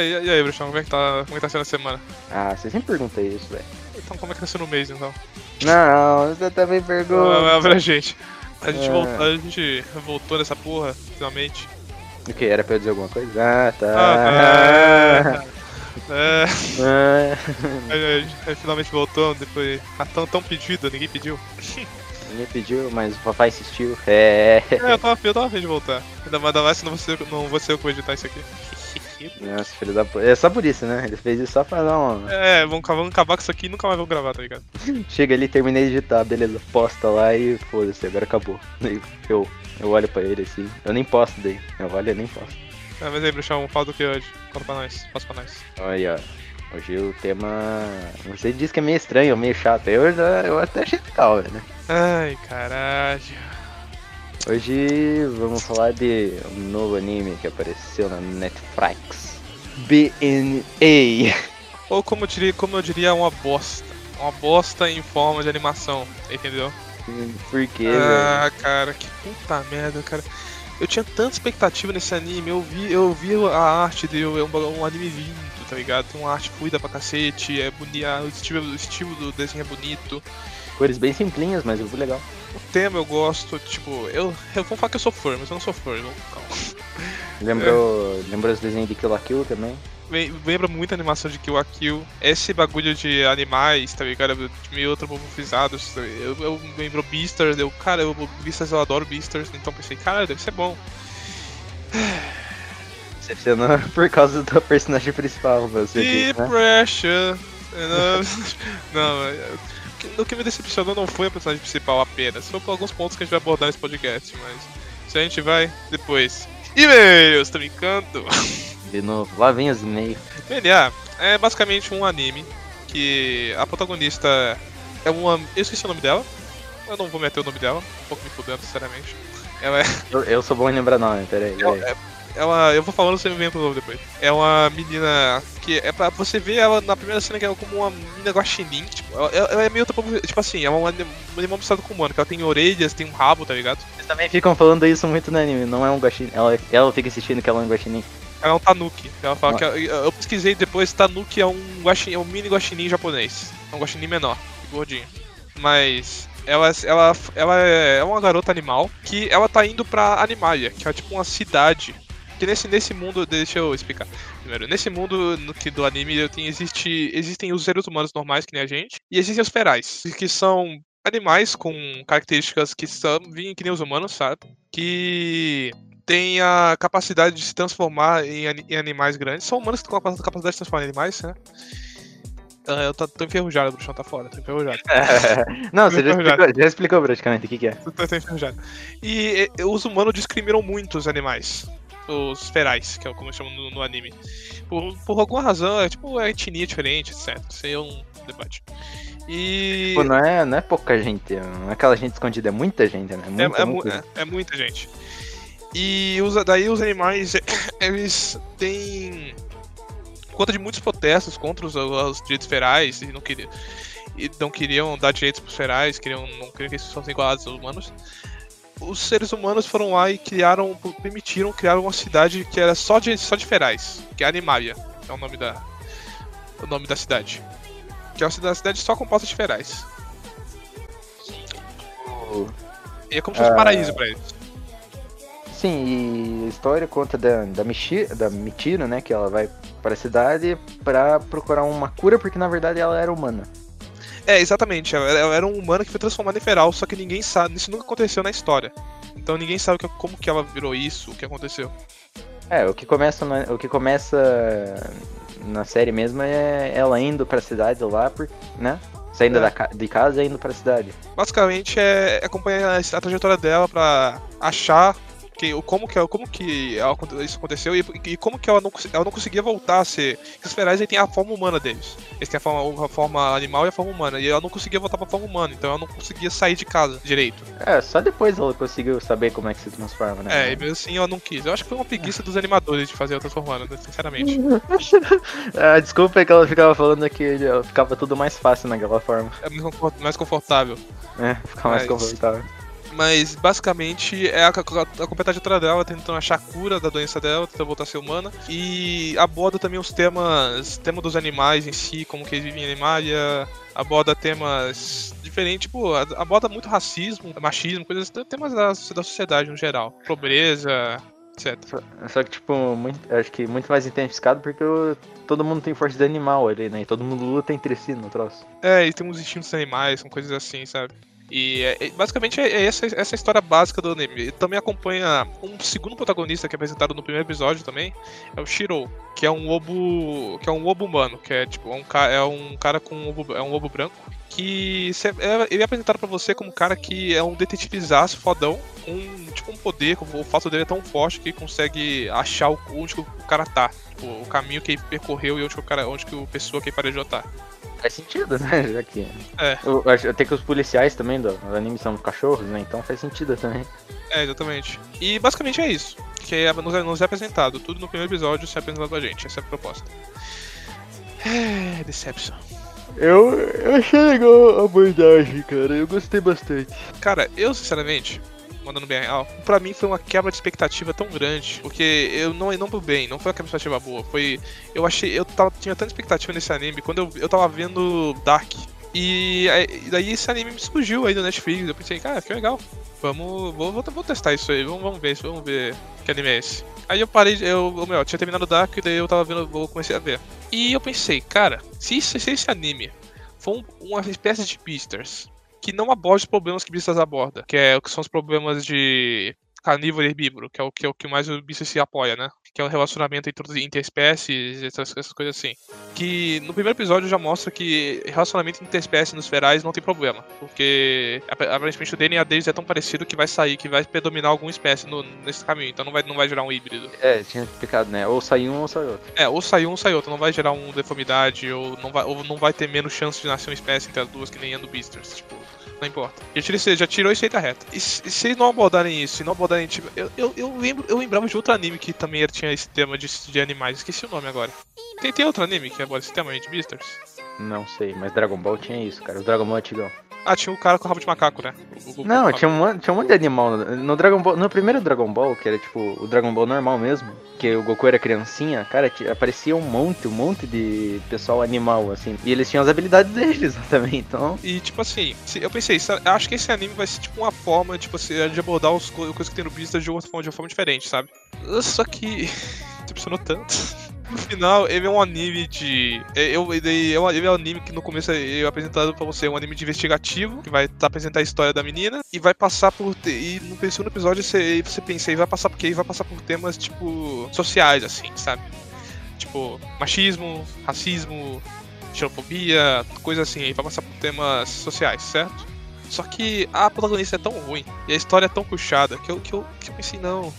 É, e, aí, Bruxão, como é que tá, como é que tá sendo a semana? Ah, você sempre pergunta isso, velho. Então, como é que tá sendo o mês, então? Não, você também Ah, pergunta. pra gente. A gente, É. voltou, a gente voltou nessa porra, finalmente. O que? Era pra eu dizer alguma coisa? Ah, tá. Ah, É, Ah, a gente, a gente finalmente voltou, depois. Ah, tão, tão pedido, ninguém pediu. Ninguém pediu, mas o papai insistiu. É. É, eu tava, eu tava afim de voltar. Ainda mais, ainda mais se não ser, não eu que vou editar isso aqui. Nossa, filho da puta. É só por isso, né? Ele fez isso só pra dar uma. É, vamos, vamos acabar com isso aqui e nunca mais vamos gravar, tá ligado? Chega ali, terminei de editar, beleza. Posta lá e foda-se, agora acabou. Eu, eu olho pra ele assim. Eu nem posto daí. Eu olho e nem posto. É, mas aí, Bruxão, fala do que hoje? Conta pra nós, passa pra nós. Olha, ó. Hoje o tema. Você disse que é meio estranho, meio chato. Eu, eu até achei legal, velho. Ai, caralho. Hoje vamos falar de um novo anime que apareceu na Netflix. BNA. Ou como eu diria, como eu diria uma bosta. Uma bosta em forma de animação, entendeu? Por quê, velho? Ah, cara, que puta merda, cara. Eu tinha tanta expectativa nesse anime, eu vi, eu vi a arte dele, é um, um anime lindo, tá ligado? Tem uma arte fluida pra cacete, é bonito, o estilo, o estilo do desenho é bonito. Cores bem simplinhas, mas muito legal. O tema eu gosto, tipo, eu, eu vou falar que eu sou fã, mas eu não sou fã, não, calma. Lembrou, lembrou os desenhos de Kill la Kill também? Lem- Lembra muito a animação de Kill a Kill. Esse bagulho de animais, tá ligado? Meio antropomorfizados. Eu, eu lembro Beastars, eu, cara, eu, Beastars eu adoro Beastars, então pensei, cara, deve ser bom. Decepcionou por causa do personagem principal, você disse, né? Não, é- que- o que me decepcionou não foi a personagem principal apenas, foi por alguns pontos que a gente vai abordar nesse podcast, mas isso a gente vai depois. E-mails, tá brincando? De novo, lá vem os e-mails. DNA é basicamente um anime que a protagonista é uma. Eu esqueci o nome dela. Eu não vou meter o nome dela, um pouco me fudendo, sinceramente. Ela é. Eu, eu sou bom em lembrar nome, peraí. peraí. é- Ela, eu vou falando, você me vem pro nome depois. É uma menina que é pra você ver ela na primeira cena que ela é como uma menina guaxinim. Tipo, ela, ela é meio tipo, assim, é um anim- um animal misturado com humano, que ela tem orelhas, tem um rabo, tá ligado? Eles também ficam falando isso muito no anime, não é um guaxinim. Ela, ela fica assistindo que ela é um guaxinim. Ela é um tanuki. Ela fala Ah. que. ela- Eu pesquisei depois, tanuki é um, guaxinim, é um mini guaxinim japonês. É um guaxinim menor, gordinho. Mas. Ela, ela, ela é uma garota animal que ela tá indo pra Animalia, que é tipo uma cidade. Que nesse, nesse mundo, deixa eu explicar. Primeiro, nesse mundo no que do anime tem, existe, existem os seres humanos normais, que nem a gente, e existem os ferais, que são animais com características que são vêm que nem os humanos, sabe? Que tem a capacidade de se transformar em, em animais grandes. São humanos que têm a capacidade de se transformar em animais, né? Ah, eu tô, tô enferrujado, o bruxão tá fora, tô enferrujado. não, você já explicou, já explicou praticamente o que, que é. Tô, tô enferrujado. E, e, os humanos discriminam muito os animais. Os ferais, que é como chamam no, no anime. Por, por alguma razão, é tipo a etnia diferente, etc. Isso aí é um debate. E. Pô, não é, não é pouca gente, não é aquela gente escondida, é muita gente, né? É, Muita, é mu- muita é- é muita gente. E os, daí os animais, eles têm. Conta de muitos protestos contra os, os direitos ferais e não queriam. E não queriam dar direitos pros ferais, queriam, não queriam que eles fossem igualados aos humanos. Os seres humanos foram lá e criaram, permitiram criar uma cidade que era só de, só de ferais, que é Animalia, é o nome da, o nome da cidade. Que é uma cidade, cidade só composta de ferais. E é como se fosse um Ah. paraíso pra eles. Sim, e a história conta da, da, Michi, da Michiro, né? Que ela vai para a cidade pra procurar uma cura, porque na verdade ela era humana. É, exatamente. Ela era um humano que foi transformado em feral, só que ninguém sabe. Isso nunca aconteceu na história. Então ninguém sabe que- como que ela virou isso, o que aconteceu. É, o que começa na, o que começa na série mesmo é ela indo pra cidade lá, por, né? Saindo É. da de casa e indo pra cidade. Basicamente é, é acompanhar a, a trajetória dela pra achar que, como que, como que ela isso aconteceu e, e como que ela não, ela não conseguia voltar a ser. Os ferais têm a forma humana deles. Eles têm a forma, a forma animal e a forma humana. E ela não conseguia voltar pra forma humana, então ela não conseguia sair de casa direito. É, só depois ela conseguiu saber como é que se transforma, né? É, e mesmo assim ela não quis. Eu acho que foi uma preguiça dos animadores de fazer ela transformando, né, sinceramente. Ah, desculpa é que ela ficava falando que ficava tudo mais fácil naquela forma. É mais confort- mais confortável. É, fica mais Mas- confortável. Mas basicamente é a, a, a completa trajetória dela tentando achar a cura da doença dela, tentando voltar a ser humana. E aborda também os temas, tema dos animais em si, como que eles vivem em Animalia, aborda temas diferentes, tipo, aborda muito racismo, machismo, coisas, temas da, da sociedade no geral. Pobreza, etc. Só, só, que, tipo, muito, acho que muito mais intensificado porque eu, todo mundo tem força de animal ali, né? E todo mundo luta entre si no troço. É, e tem uns instintos animais, são coisas assim, sabe? E é, basicamente é essa, essa história básica do anime. Ele também acompanha um segundo protagonista que é apresentado no primeiro episódio também, é o Shiro, que é um lobo, que é um lobo humano, que é tipo um, é um cara com um lobo, é um lobo branco que é, ele é apresentado para você como um cara que é um detetivizaço fodão, um tipo um poder, o fato dele é tão forte que consegue achar onde que o cara tá, tipo, o caminho que ele percorreu e onde que o cara, onde que o pessoa que ele parejou tá. Faz sentido, né? Já que. É. Eu, até que os policiais também do, anime são cachorros, né? Então faz sentido também. É, exatamente. E basicamente é isso. Que é, nos, é, nos é apresentado. Tudo no primeiro episódio se é apresentado pra gente. Essa é a proposta. É. Deception. Eu, eu achei legal a abordagem, cara. Eu gostei bastante. Cara, eu sinceramente, mandando bem real, pra mim foi uma quebra de expectativa tão grande. Porque eu não, não pro bem, não foi uma quebra de expectativa boa. Foi. Eu achei. Eu tava, tinha tanta expectativa nesse anime quando eu, eu tava vendo Dark. E, daí esse anime me surgiu aí no Netflix. Eu pensei, cara, que legal. Vamos. Vou, vou, vou testar isso aí. Vamos, vamos ver vamos ver que anime é esse. Aí eu parei, eu, eu, meu, tinha terminado Dark e daí eu tava vendo, eu comecei a ver. E eu pensei, cara, se, isso, se esse anime for um, uma espécie de Beasters, que não aborde os problemas que Beasters aborda, que, é, que são os problemas de carnívoro e herbívoro, que é o que, é o que mais o Beasters se apoia, né? que é o relacionamento entre interespécies, essas, essas coisas assim. Que no primeiro episódio já mostra que relacionamento interespécies nos ferais não tem problema, porque aparentemente o DNA deles é tão parecido que vai sair, que vai predominar alguma espécie no, nesse caminho, então não vai, não vai gerar um híbrido. É, tinha explicado, né? Ou sai um ou sai outro. É, ou sai um ou sai outro, não vai gerar uma deformidade, ou não vai, ou não vai ter menos chance de nascer uma espécie entre as duas que nem a do Beasters, tipo não importa. Já, tirei, já tirou isso aí da reta. E se eles não abordarem isso, se não abordarem, tipo, eu, eu, eu, lembro, eu lembrava de outro anime que também tinha esse tema de, de animais, esqueci o nome agora. Tem, tem outro anime que aborda esse tema aí de Beasters? Não sei, mas Dragon Ball tinha isso, cara. O Dragon Ball é antigão. Ah, tinha o cara com rabo de macaco, né? O, o, não, o tinha um, tinha um monte de animal. No Dragon Ball, no primeiro Dragon Ball, que era tipo o Dragon Ball normal mesmo, que o Goku era criancinha, cara, aparecia um monte, um monte de pessoal animal, assim. E eles tinham as habilidades deles também, então. E tipo assim, eu pensei, acho que esse anime vai ser tipo uma forma, tipo assim, de abordar as coisas que tem no Beast de uma forma, de uma forma diferente, sabe? Só que. decepcionou tanto. No final, ele é um anime de. É, eu, ele, é um, ele é um anime que no começo é apresentado pra você, é um anime de investigativo, que vai tá, apresentar a história da menina, e vai passar por. E no segundo episódio você, você pensa, ele vai passar porque vai passar por temas, tipo, sociais, assim, sabe? Tipo, machismo, racismo, xenofobia, coisa assim, ele vai passar por temas sociais, certo? Só que a protagonista é tão ruim e a história é tão puxada que eu, que eu, que eu pensei, não,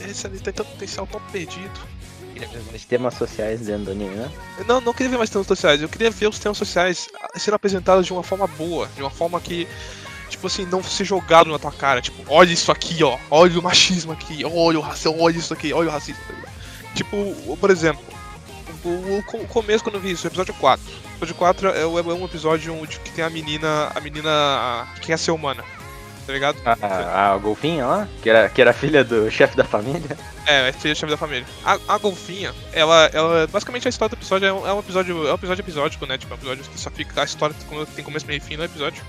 esse anime tem tanto potencial tão perdido queria ver mais temas sociais dentro do anime, né? Não, não queria ver mais temas sociais. Eu queria ver os temas sociais sendo apresentados de uma forma boa, de uma forma que tipo assim, não ser jogado na tua cara, tipo, olha isso aqui, ó, olha o machismo aqui, olha o racismo, olha isso aqui, olha o racismo. Tipo, por exemplo, o, o começo quando eu vi isso, o episódio 4. O episódio 4 é, é um episódio onde que tem a menina, a menina que quer ser humana tá ligado? A, a, a Golfinha lá? Que era, que era filha do chefe da família? É, é filha do chefe da família. A, a Golfinha, ela, ela. Basicamente a história do episódio é um, é um episódio. É um episódio episódico, né? Tipo, é um episódio que só fica. A história tem começo, meio e fim no episódio.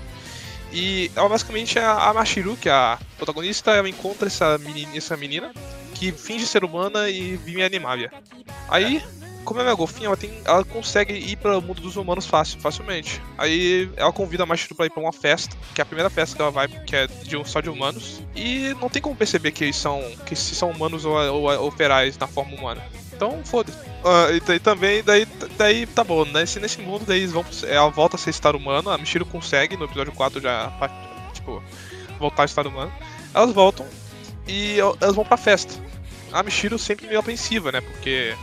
E ela basicamente é a Mashiru, que é a protagonista, ela encontra essa menina, essa menina que finge ser humana e vive em Animavia. Aí como ela é golfinha, ela, tem, ela consegue ir para o mundo dos humanos fácil, facilmente. Aí ela convida a Machiru pra ir pra uma festa, que é a primeira festa que ela vai, que é de, só de humanos. E não tem como perceber que eles são, que se são humanos ou, ou, ou ferais na forma humana. Então, foda-se. Uh, e, e, também, daí, daí tá bom, nesse, nesse mundo, daí eles vão, ela volta a ser estar humano, a Michiro consegue, no episódio 4 já, tipo, voltar a estar humano. Elas voltam e elas vão pra festa. A Michiro sempre meio apreensiva, né, porque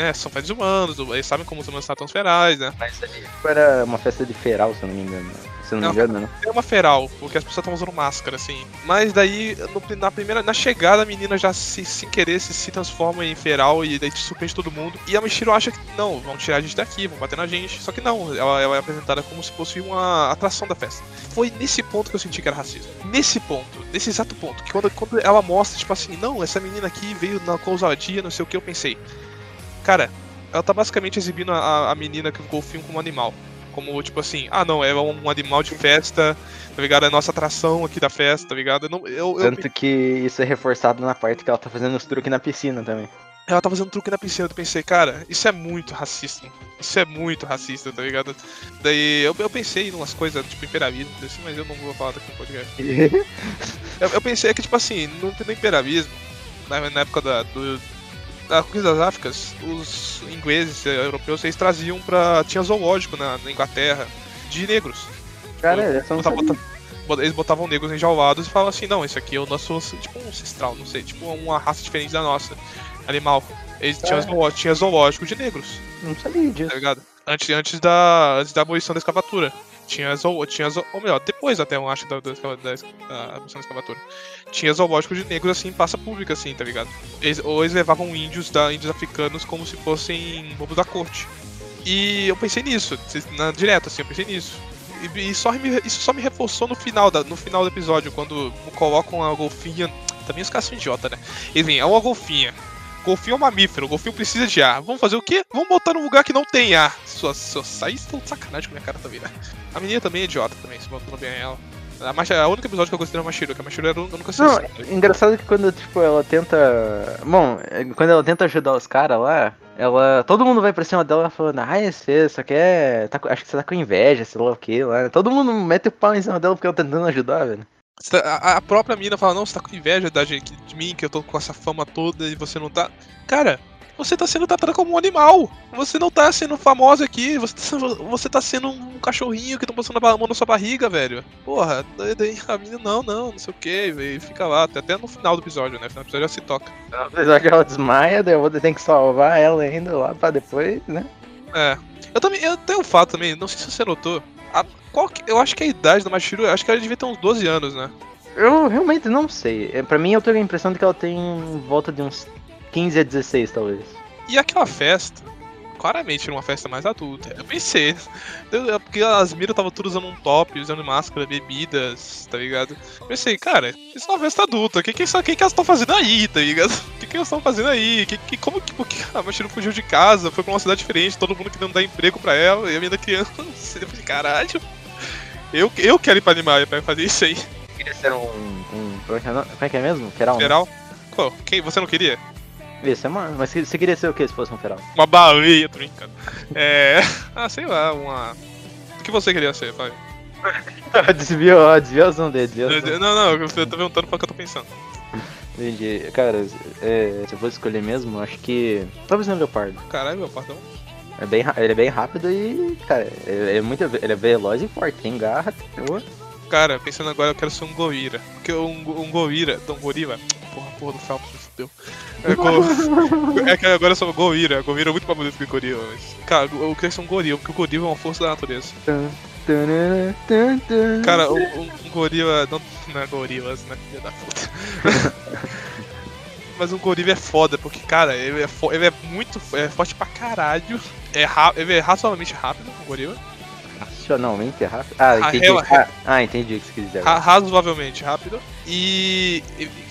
né, são pés humanos, eles sabem como os humanos os ferais, né? Mas ali tipo, era uma festa de feral, se eu não me engano. se não me Não. engano, né? É uma feral, porque as pessoas estão usando máscara, assim. Mas daí, no- na primeira, na chegada, a menina já se, sem querer se, se transforma em feral e daí surpreende todo mundo. E a Michiro acha que, não, vão tirar a gente daqui, vão bater na gente. Só que não, ela, ela é apresentada como se fosse uma atração da festa. Foi nesse ponto que eu senti que era racismo. Nesse ponto, nesse exato ponto, que quando, quando ela mostra, tipo assim, não, essa menina aqui veio na ousadia, não sei o que, eu pensei. Cara, ela tá basicamente exibindo a, a menina que ficou o filme como animal. Como, tipo assim, ah não, é um animal de festa, tá ligado? É a nossa atração aqui da festa, tá ligado? Eu não, eu, eu- Tanto que isso é reforçado na parte que ela tá fazendo os truques na piscina também. ela tá fazendo truque na piscina, eu pensei, cara, isso é muito racista. Isso é muito racista, tá ligado? Daí eu, eu pensei em umas coisas, tipo, imperialismo, assim, mas eu não vou falar daqui no podcast. Eu, eu pensei que, tipo assim, no, no imperialismo, na, na época da, do, da conquista das Áfricas, os ingleses, eh, europeus, eles traziam pra. Tinha zoológico na, na Inglaterra de negros. Cara, essa não Botava- sabia. bota- Eles botavam negros enjaulados e falavam assim, não, isso aqui é o nosso, tipo um ancestral, não sei, tipo uma raça diferente da nossa, animal. Eles tinham, É. zoológico, tinha zoológico de negros, Não sabia disso. tá ligado? Antes, antes, da, antes da abolição da escravatura. Tinha zoo, tinha zoo, ou melhor, depois até eu acho da, da, da, da abolição da escravatura. Tinha zoológico de negros assim, praça pública, assim, tá ligado? Eles, ou eles levavam índios, da, índios africanos como se fossem bobos da corte. E eu pensei nisso, na, direto, assim, eu pensei nisso. E, e só me- isso só me reforçou no final, da, no final do episódio, quando colocam a golfinha. Também os caras são idiota, né? Vêm, é uma golfinha. Golfinho é um mamífero, golfinho precisa de ar. Vamos fazer o quê? Vamos botar num lugar que não tem ar. Suas, suas, aí estão de sacanagem com a minha cara também, né? A menina também é idiota também, se botando bem ela. A, Machi- a única episódio que eu gostei da Mashiro, que a Mashiro era a única Não, engraçado que quando, tipo, ela tenta. Bom, é, quando ela tenta ajudar os caras lá, ela. Todo mundo vai pra cima dela falando, ai, você só quer. tá acho que você tá com inveja, sei lá o que lá. Todo mundo mete o pau em cima dela porque ela tá tentando ajudar, velho. Tá- A, a própria mina fala, não, você tá com inveja da gente, de mim, que eu tô com essa fama toda e você não tá. Cara, você tá sendo tratada como um animal. Você não tá sendo famosa aqui, você tá, sendo- você tá sendo um cachorrinho que estão passando a mão na sua barriga, velho. Porra, daí, a mina, não, não, não sei o que, e fica lá, até, até no final do episódio, né? No final do episódio ela se toca. Apesar que ela desmaia, daí eu vou ter que salvar ela ainda lá pra depois, né? É. Eu também, eu tenho um fato também, não sei se você notou. A, qual que- eu acho que a idade da Mashiro, acho que ela devia ter uns 12 anos, né? Eu realmente não sei. É, Pra mim, eu tenho a impressão de que ela tem em volta de uns 15 a 16, talvez. E aquela festa, claramente era uma festa mais adulta. Eu pensei, eu- é porque as miras estavam tudo usando um top, usando máscara, bebidas, tá ligado? Eu pensei, cara, isso é uma festa adulta, o que, que, que, que elas estão fazendo aí, tá ligado? O que, que elas estão fazendo aí? Que, que, como que porque a Machiro fugiu de casa, foi pra uma cidade diferente, todo mundo querendo dar emprego pra ela, e a menina criança, eu falei, caralho. Eu, eu quero ir pra Animaia pra fazer isso aí. Queria ser um. um como, é que é, é é mesmo? Feral? né? Feral? Pô, quem, você não queria? Isso, é uma... Mas você queria ser o que se fosse um feral? Uma baleia, tô brincando. É. Ah, sei lá, uma. O que você queria ser, vai? desviou, ó, desviação dele, desviação. Não, não, eu tô perguntando pra que eu tô pensando. Entendi. Cara, é, se eu fosse escolher mesmo, eu acho que. Talvez no Leopardo. Caralho, meu pardão. É bem, ele é bem rápido e, cara, ele é muito. Ele é veloz e forte, tem garra. Boa. Cara, pensando agora, eu quero ser um gorila. Porque um, um. Não, gorila. Porra, porra do Phelps, me fudeu. É, go... é que agora eu sou gorila. Gorila é muito mais bonito que gorila. Mas... Cara, eu queria ser um gorila, porque o gorila é uma força da natureza. Cara, um, um- um gorila. Não, não é gorilas, né? Filha da puta. Mas um gorila é foda, porque, cara, ele é, fo- ele é muito. É forte pra caralho. É ra... Ele é razoavelmente rápido, um gorila. Racionalmente é rápido. Ah, Ah, entendi. Ah, ah, entendi o que você quis dizer. Ra- razoavelmente rápido. E.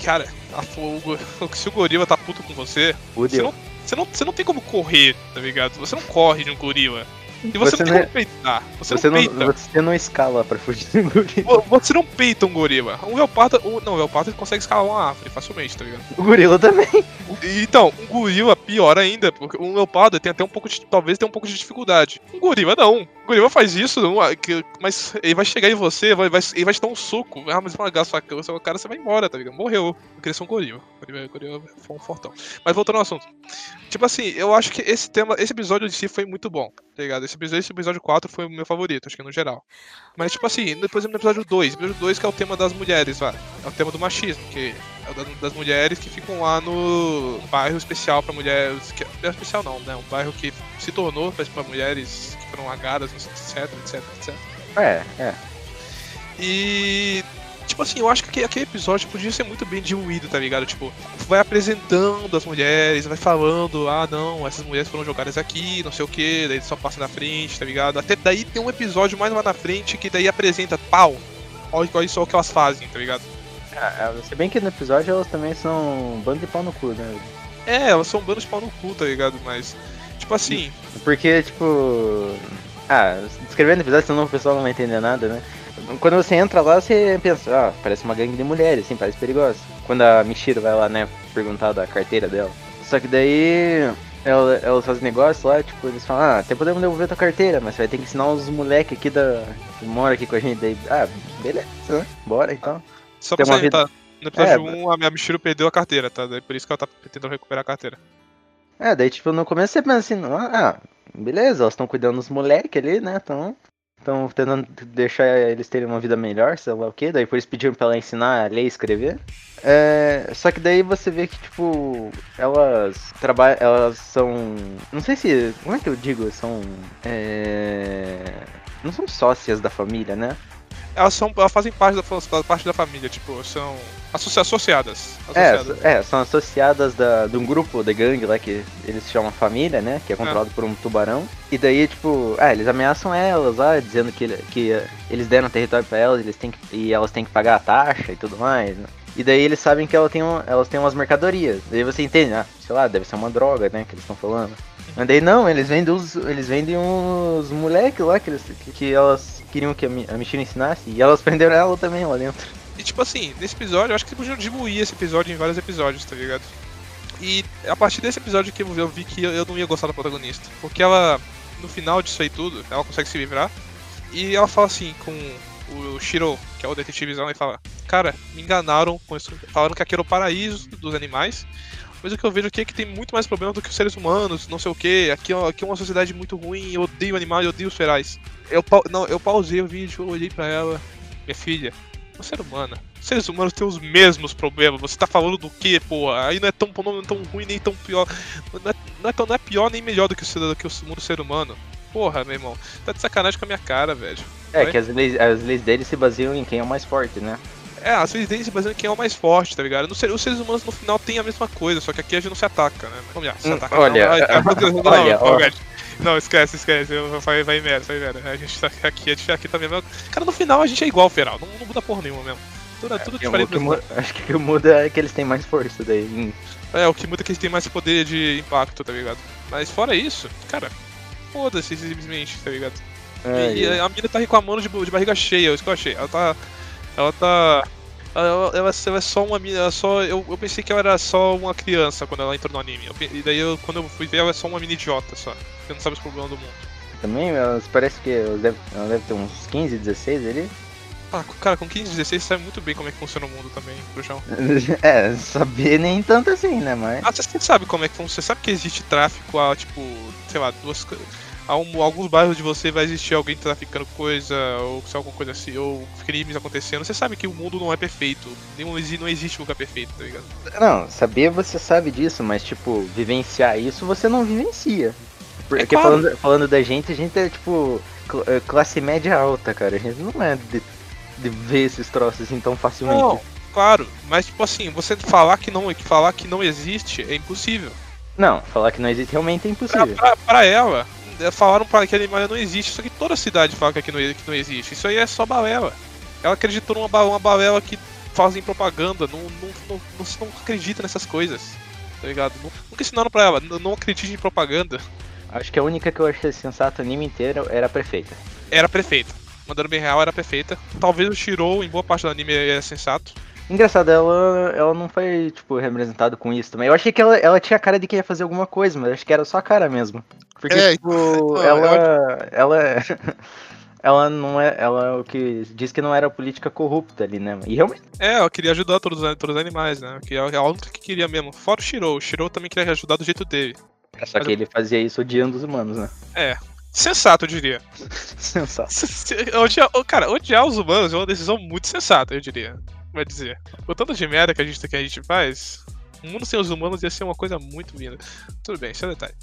cara, a fo- o go- se o gorila tá puto com você, você não, você, não, você não tem como correr, tá ligado? Você não corre de um gorila. E você, Você não tem não é- peitar. Você, Você não não, peita. você não escala pra fugir do gorila. Vo- Você não peita um gorila. Um leopardo. o- não, o leopardo consegue escalar uma árvore facilmente, tá ligado? O gorila também. Então, um gorila pior ainda, porque um leopardo tem até um pouco de. Talvez tenha um pouco de dificuldade. Um gorila não. O gorila faz isso, não, ah, mas ele vai chegar em você, vai, vai, ele vai te dar um soco. Ah, mas uma sua sua cara, você vai embora, tá ligado? Morreu. Eu queria ser um gorila. Gorila, gorila foi um fortão. Mas voltando ao assunto. Tipo assim, eu acho que esse tema, esse episódio em si foi muito bom, tá ligado? Esse episódio, esse episódio 4 foi o meu favorito, acho que no geral. Mas, tipo assim, depois no episódio 2, episódio 2 que é o tema das mulheres, vai. É o tema do machismo, que é o da- das mulheres que ficam lá no bairro especial pra mulheres. Que, não é especial não, né? Um bairro que se tornou pra, pra mulheres que foram lagadas, etc, etc, etc. É, é. E. Tipo assim, eu acho que aquele episódio podia ser muito bem diluído, tá ligado? Tipo, vai apresentando as mulheres, vai falando, ah não, essas mulheres foram jogadas aqui, não sei o que, daí só passa na frente, tá ligado? Até daí tem um episódio mais lá na frente que daí apresenta, pau, olha, olha só o que elas fazem, tá ligado? Ah, se bem que no episódio elas também são um bando de pau no cu, né? É, elas são bandos de pau no cu, tá ligado? Mas, tipo assim. Porque, tipo. Ah, descrevendo o episódio, senão o pessoal não vai entender nada, né? Quando você entra lá, você pensa, ah, parece uma gangue de mulheres, assim, parece perigosa. Quando a Michiro vai lá, né, perguntar da carteira dela. Só que daí ela, elas fazem negócio lá, tipo, eles falam, ah, até podemos devolver tua carteira, mas você vai ter que ensinar os moleques aqui da. que moram aqui com a gente. Daí, ah, beleza, né? Bora então. Só pra você vida... tá? No episódio é, 1, a minha Michiro perdeu a carteira, tá? Daí por isso que ela tá tentando recuperar a carteira. É, daí tipo, no começo você pensa assim, ah, beleza, elas estão cuidando dos moleques ali, né? Então, estão tentando deixar eles terem uma vida melhor, sei lá o que. Daí isso pediram pra ela ensinar a ler e escrever. É, só que daí você vê que, tipo, elas trabalham. Elas são. Não sei se. Como é que eu digo? São. É, não são sócias da família, né? Elas, são, elas fazem parte da, parte da família, tipo, são associadas. associadas. É, é, são associadas da, de um grupo de gangue lá que eles chamam família, né? Que é controlado é. por um tubarão. E daí, tipo, ah, eles ameaçam elas lá, dizendo que, que eles deram território pra elas eles têm que, e elas têm que pagar a taxa e tudo mais, né? E daí eles sabem que ela tem um, elas têm umas mercadorias. Daí você entende, ah, sei lá, deve ser uma droga, né, que eles estão falando. Daí não, eles vendem os. Eles vendem uns moleques lá que, eles, que, que elas queriam que a Michelle ensinasse e elas prenderam ela também lá dentro. E tipo assim, nesse episódio, eu acho que eles podiam diluir esse episódio em vários episódios, tá ligado? E a partir desse episódio que eu vi que eu não ia gostar da protagonista. Porque ela, no final disso aí tudo, ela consegue se livrar. E ela fala assim com o Shiro, que é o detetivezão, e fala: Cara, me enganaram. Falaram que aqui era o paraíso dos animais. Mas o que eu vejo aqui é que tem muito mais problema do que os seres humanos, não sei o que. Aqui, aqui é uma sociedade muito ruim, eu odeio animais, eu odeio os ferais. Eu, não, eu pausei o vídeo, olhei pra ela, minha filha, você é humana. Os seres humanos têm os mesmos problemas. Você tá falando do que, porra? Aí não é tão, não é tão ruim nem tão pior. Não é, não é, tão, não é pior nem melhor do que, o, do que o mundo ser humano. Porra, meu irmão. Tá de sacanagem com a minha cara, velho. É, Vai? que as leis, as leis deles se baseiam em quem é o mais forte, né? É, as leis deles se baseiam em quem é o mais forte, tá ligado? Os seres humanos no final têm a mesma coisa, só que aqui a gente não se ataca, né? Vamos lá, se hum, ataca. Olha, não, olha, olha, olha, não, esquece, esquece. Vai, vai merda, vai merda. A gente tá aqui, a gente tá aqui também. Cara, no final a gente é igual, Feral. Não, não muda porra nenhuma mesmo. Tudo, é, tudo é, diferente. Muda, acho que o que muda é que eles têm mais força daí. É, o que muda é que eles têm mais poder de impacto, tá ligado? Mas fora isso, cara, foda-se simplesmente, tá ligado? É, e é. a mina tá reclamando de, de barriga cheia, é isso que eu achei. Ela tá. Ela tá ela, ela, ela é só uma mina. Só, eu, eu pensei que ela era só uma criança quando ela entrou no anime. Eu, e daí eu, quando eu fui ver, ela é só uma mina idiota só. Que não sabe os problemas do mundo. Também, elas parece que ela deve, ela deve ter uns 15, 16 ali. Ah, cara, com 15, 16 você sabe muito bem como é que funciona o mundo também, Bruxão. é, saber nem tanto assim, né, mas... Ah, você sabe como é que funciona, você sabe que existe tráfico a, tipo, sei lá, duas alguns bairros de você vai existir alguém traficando coisa, ou alguma coisa assim, ou crimes acontecendo. Você sabe que o mundo não é perfeito. Não existe, não existe lugar perfeito, tá ligado? Não, saber você sabe disso, mas tipo, vivenciar isso você não vivencia. Porque é claro. falando, falando da gente, a gente é tipo é, classe média alta, cara. A gente não é de, de ver esses troços assim tão facilmente. Não, claro, mas tipo assim, você falar que não, falar que não existe é impossível. Não, falar que não existe realmente é impossível. Pra, pra, pra ela, falaram para que a animal não existe, só que toda a cidade fala que aqui não, que não existe. Isso aí é só balela. Ela acreditou numa uma balela que fazem propaganda, não, não, não, não, não acredita nessas coisas, tá ligado? Nunca ensinaram pra ela, não acredite em propaganda. Acho que a única que eu achei sensato o anime inteiro era a prefeita. Era a prefeita. Mandando bem real, era a prefeita. Talvez o Shirou, em boa parte do anime, é sensato. Engraçado, ela, ela não foi, tipo, representado com isso também. Eu achei que ela, ela tinha cara de que ia fazer alguma coisa, mas acho que era só a cara mesmo. Porque, é, tipo, não, ela, ela, ela, ela não é, ela é o que diz que não era política corrupta ali, né? E realmente. É, ela queria ajudar todos, todos os animais, né? Que é a única que queria mesmo. Fora o Shiro, o Shiro também queria ajudar do jeito dele. É, só mas que eu... ele fazia isso odiando os humanos, né? É. Sensato, eu diria. sensato. Odiar, cara, odiar os humanos é uma decisão muito sensata, eu diria. Vai dizer. O tanto de merda que a gente, que a gente faz, O mundo sem os humanos ia ser uma coisa muito linda. Tudo bem, isso é detalhe.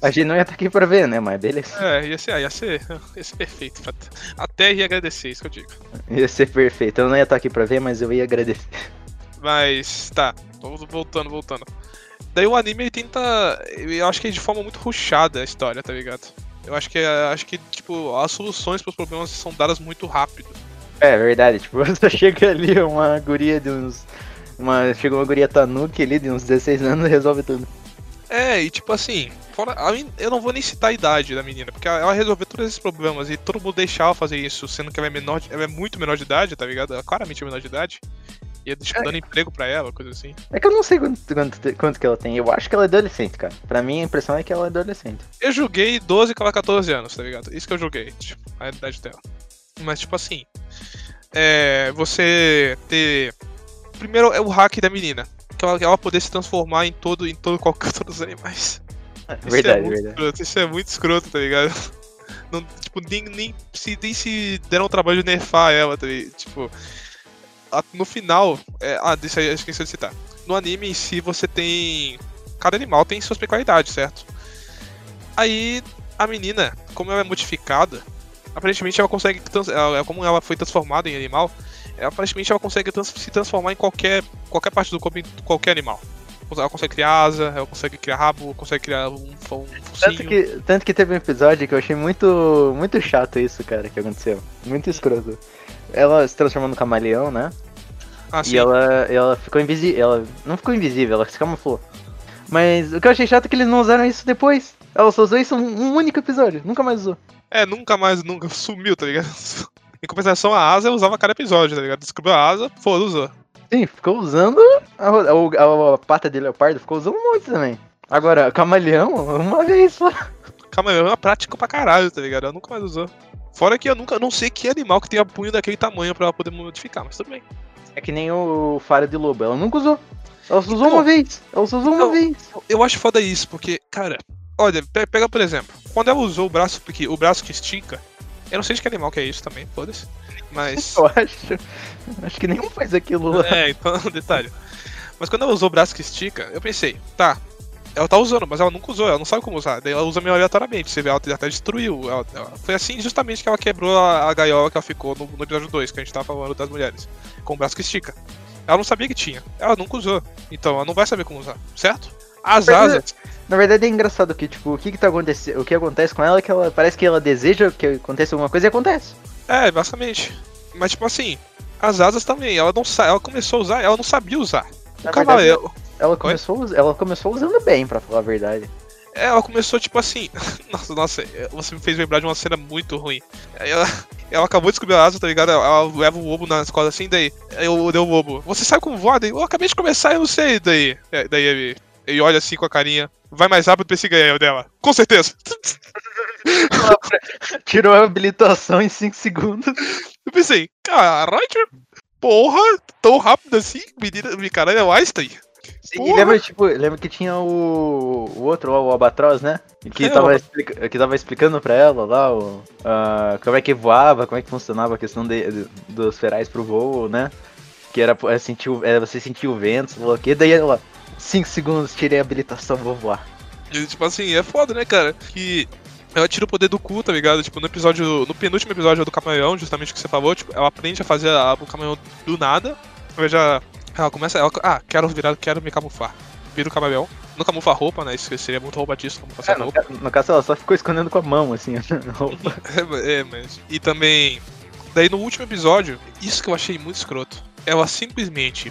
A gente não ia estar aqui pra ver, né? Mas beleza. É, ia ser, ia ser, ia ser perfeito. pra- A Terra ia agradecer, isso que eu digo. Ia ser perfeito. Eu não ia estar aqui pra ver, mas eu ia agradecer. Mas, tá, voltando, voltando. Daí o anime ele tenta. Eu acho que é de forma muito rushada a história, tá ligado? Eu acho que é- acho que, tipo, as soluções pros problemas são dadas muito rápido. É verdade, tipo, você chega ali, uma guria de uns. Uma, chega uma guria Tanuki ali de uns 16 anos e resolve tudo. É, e tipo assim, fora, eu não vou nem citar a idade da menina, porque ela resolveu todos esses problemas e todo mundo deixar ela fazer isso, sendo que ela é menor, de- ela é muito menor de idade, tá ligado? Ela é claramente menor de idade. E é, tipo, É. dando emprego pra ela, coisa assim. É que eu não sei quanto, quanto, quanto que ela tem. Eu acho que ela é adolescente, cara. Pra mim a impressão é que ela é adolescente. Eu julguei 12 com ela 14 anos, tá ligado? Isso que eu julguei, tipo, a idade dela. Mas, tipo assim, é. Você ter. Primeiro é o hack da menina. Que ela, ela poder se transformar em todo, em todo qualquer todos os animais. Isso verdade, é muito verdade. Escroto, isso é muito escroto, tá ligado? Não, tipo, nem, nem, se, nem se deram o trabalho de nerfar ela, tá ligado? Tipo. a- no final. É, ah, deixa eu esqueci de citar. No anime em si você tem. Cada animal tem suas peculiaridades, certo? Aí a menina, como ela é modificada, aparentemente ela consegue. ela- como ela foi transformada em animal, ela, aparentemente ela consegue trans- se transformar em qualquer, qualquer parte do corpo, em qualquer animal. Ela consegue criar asa, ela consegue criar rabo, consegue criar um, um Tanto focinho. que, tanto que teve um episódio que eu achei muito, muito chato isso, cara, que aconteceu. Muito escroto. Ela se transformou no camaleão, né? Ah, sim. E ela, ela ficou invisível. Ela não ficou invisível, ela se camuflou. Mas o que eu achei chato é que eles não usaram isso depois. Ela só usou isso um único episódio, nunca mais usou. É, nunca mais, nunca sumiu, tá ligado? Em compensação, a asa eu usava cada episódio, tá ligado? Descobriu a asa, foda, usou. Sim, ficou usando a, a- a- pata de leopardo, ficou usando um monte também. Agora, camaleão, uma vez só. Calma, é uma prática pra caralho, tá ligado? Ela nunca mais usou. Fora que eu nunca não sei que animal que tem a punho daquele tamanho pra ela poder modificar, mas tudo bem. É que nem o Fara de Lobo, ela nunca usou. Ela só usou Então- uma vez. Ela só usou uma Então- vez. Eu acho foda isso, porque, cara, olha, pe- pega por exemplo, quando ela usou o braço, porque o braço que estica, eu não sei de que animal que é isso também, foda-se. Mas. Eu acho. Acho que nenhum faz aquilo lá. É, então, detalhe. Mas quando ela usou o braço que estica, eu pensei, tá, ela tá usando, mas ela nunca usou, ela não sabe como usar. Daí ela usa meio aleatoriamente, você vê, ela até destruiu. ela- ela- Foi assim justamente que ela quebrou a, a gaiola que ela ficou no, no episódio 2, que a gente tava falando das mulheres, com o braço que estica. Ela não sabia que tinha, ela nunca usou. Então ela não vai saber como usar, certo? As é- asas. Na verdade é engraçado que, tipo, o que que tá acontecendo. O que acontece com ela é que ela parece que ela deseja que aconteça alguma coisa e acontece. É, basicamente. Mas tipo assim, as asas também, ela não sa ela começou a usar, ela não sabia usar. O Na cavaleiro. Ela começou, us- ela começou usando bem, pra falar a verdade. É, ela começou tipo assim. Nossa, nossa, você me fez lembrar de uma cena muito ruim. Ela, ela acabou de descobrir a asa, tá ligado? Ela, ela leva o ovo na escola assim, daí. Eu dei o ovo. Você sabe como voar? Daí, eu acabei de começar, eu não sei. Daí, é, daí ele, ele olha assim com a carinha. Vai mais rápido pra esse ganhar dela. Com certeza. Tirou a habilitação em 5 segundos. Eu pensei, caralho, porra, tão rápido assim? Menina, me caralho, é o Einstein. E lembra, tipo, lembra que tinha o, o outro, o Albatroz, né? Que, É, tava explica- que tava explicando pra ela lá o, ah, como é que voava, como é que funcionava a questão de, de- dos ferais pro voo, né? Que era é, sentir, o- é, você sentir o vento, sei lá o que, daí ela, 5 segundos, tirei a habilitação, vou voar. E, tipo assim, é foda, né, cara? Que ela tira o poder do cu, tá ligado? Tipo, no episódio. No penúltimo episódio do camaleão, justamente o que você falou, tipo, ela aprende a fazer a- o camaleão do nada. Ela já. Ela começa. Ela, ah, quero virar, quero me camuflar. Vira o camaleão. Não camufla a roupa, né? Isso seria muito roubadíssimo camuflar É, no, roupa. no caso, ela só ficou escondendo com a mão, assim, a roupa. É, é, mas. E também. Daí no último episódio, isso que eu achei muito escroto. Ela simplesmente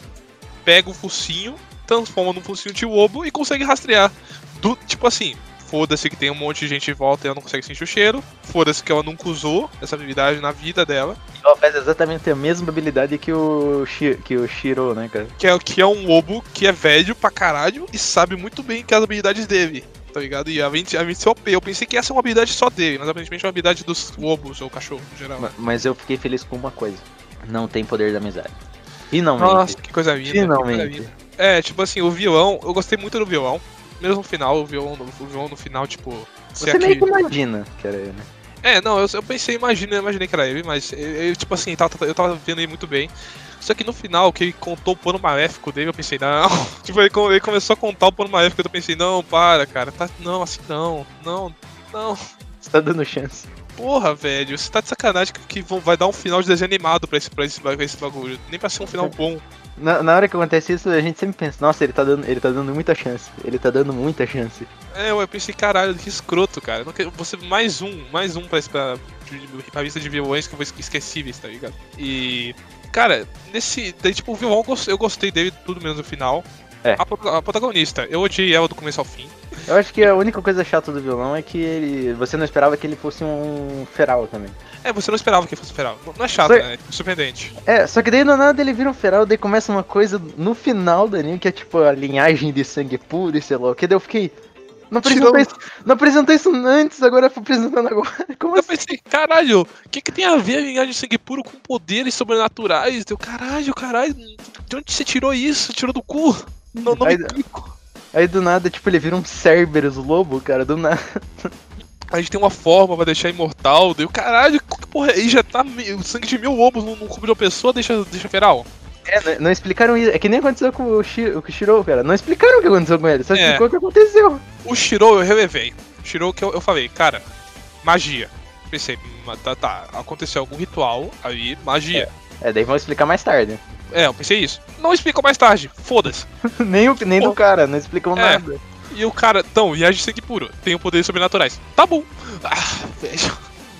pega o focinho, transforma num focinho de lobo e consegue rastrear. Do, tipo assim, foda-se que tem um monte de gente em volta e ela não consegue sentir o cheiro. Foda-se que ela nunca usou essa habilidade na vida dela. Ela faz exatamente a mesma habilidade que o, Shi- que o Shiro, né, cara? Que é, que é um lobo que é velho pra caralho e sabe muito bem que as habilidades dele. Tá ligado? E a 20, a 20 OP. Eu pensei que essa é uma habilidade só dele, mas aparentemente é uma habilidade dos lobos ou cachorro em geral. Ma- Mas eu fiquei feliz com uma coisa. Não tem poder da amizade. Finalmente. Nossa, que coisa linda. que coisa Finalmente. É, tipo assim, o violão, eu gostei muito do violão. Mesmo no final, o violão, o violão no final, tipo. Você meio que imagina que era ele. É, não, eu, eu pensei, imagina, eu imaginei que era ele, mas eu, eu, tipo assim, tava- eu tava vendo ele muito bem. Só que no final, que ele contou o plano maléfico dele, eu pensei, não. tipo, ele, ele, começou a contar o plano maléfico, eu pensei, não, para, cara. Tá, não, assim não. Não, não. Você tá dando chance. Porra, velho, você tá de sacanagem que, que vai dar um final de desenho animado pra esse, pra esse, pra esse bagulho. Nem pra ser um final bom. Na, na, hora que acontece isso, a gente sempre pensa, nossa, ele tá dando, ele tá dando muita chance. Ele tá dando muita chance. É, eu pensei, caralho, que escroto, cara. Você mais um, mais um pra, pra, pra lista de vilões que eu vou esquecíveis, tá ligado? E. Cara, nesse. Daí, tipo, o vilão eu gostei dele tudo menos no final. É. A, a, protagonista, eu odiei ela do começo ao fim. Eu acho que a única coisa chata do vilão é que ele. Você não esperava que ele fosse um feral também. É, você não esperava que fosse um feral. Não é chato, só... né? É surpreendente. É, só que daí do nada ele vira um feral, daí começa uma coisa no final do anime que é tipo a linhagem de sangue puro e sei lá o que. Daí eu fiquei. Não apresentou, isso, não isso antes, agora foi apresentando agora. Como eu assim? pensei, caralho, o que, que tem a ver a linhagem de sangue puro com poderes sobrenaturais? Deu caralho, caralho, de onde você tirou isso? Tirou do cu? Não, não aí, aí do nada, tipo, ele vira um Cerberus lobo, cara, do nada. A gente tem uma forma pra deixar imortal, deu caralho, que porra, aí já tá o sangue de mil lobos no, no corpo de uma pessoa, deixa, deixa feral. É, não, explicaram isso. É que nem aconteceu com o, Shi, o Shiro, cara. Não explicaram o que aconteceu com ele, só é. explicou o que aconteceu. O Shiro eu relevei. O Shiro que eu, eu falei, cara, magia. Pensei, tá, tá, aconteceu algum ritual aí, magia. É, é daí vão explicar mais tarde. É, eu pensei isso. Não explicam mais tarde, foda-se. nem o, nem do cara, não explicam é. nada. E o cara, então, viagem sangue puro, tem poderes sobrenaturais. Tá bom. Ah, velho.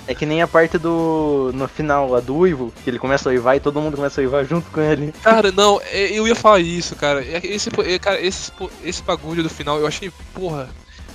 É que nem a parte do. no final lá do Uivo, que ele começa a uivar e todo mundo começa a uivar junto com ele. Cara, não, é, eu ia falar isso, cara. É, esse, é, cara, esse, esse bagulho do final eu achei, porra.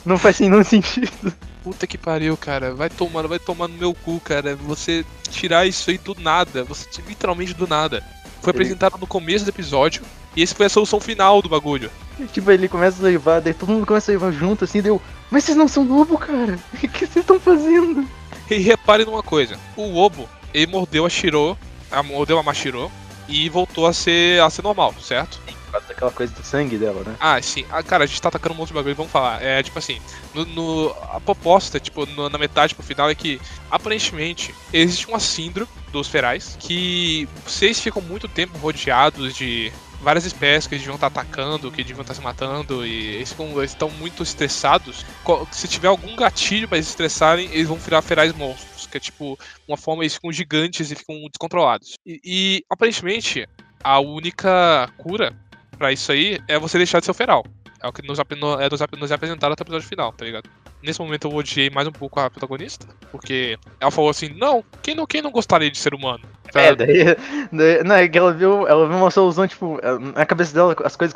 Não faz nenhum sentido. Puta que pariu, cara. Vai tomar, vai tomar no meu cu, cara. Você tirar isso aí do nada. Você literalmente do nada. Foi apresentado no começo do episódio. E esse foi a solução final do bagulho. Tipo, ele começa a uivar, daí todo mundo começa a uivar junto, assim, deu. Mas vocês não são lobo, cara? O que vocês estão fazendo? E repare numa coisa: o lobo, ele mordeu a Shiro, a, mordeu a Mashiro e voltou a ser, a ser normal, certo? Causa daquela coisa do sangue dela, né? Ah, sim. Ah, cara, a gente tá atacando um monte de bagulho, vamos falar. É tipo assim: no, no a proposta, tipo, no, na metade pro final é que, aparentemente, existe uma síndrome dos ferais que vocês ficam muito tempo rodeados de várias espécies que eles deviam estar atacando, que deviam estar se matando, e eles, ficam, eles estão muito estressados. Se tiver algum gatilho para eles estressarem, eles vão virar ferais monstros, que é tipo uma forma eles ficam gigantes e ficam descontrolados. E, e aparentemente a única cura para isso aí é você deixar de ser feral. É o que nos, é nos, nos apresentaram até o episódio final, tá ligado? Nesse momento eu odiei mais um pouco a protagonista, porque ela falou assim, não, quem não, quem não gostaria de ser humano? É, daí, daí, Não, é que ela viu, ela viu uma solução, tipo, na cabeça dela as coisas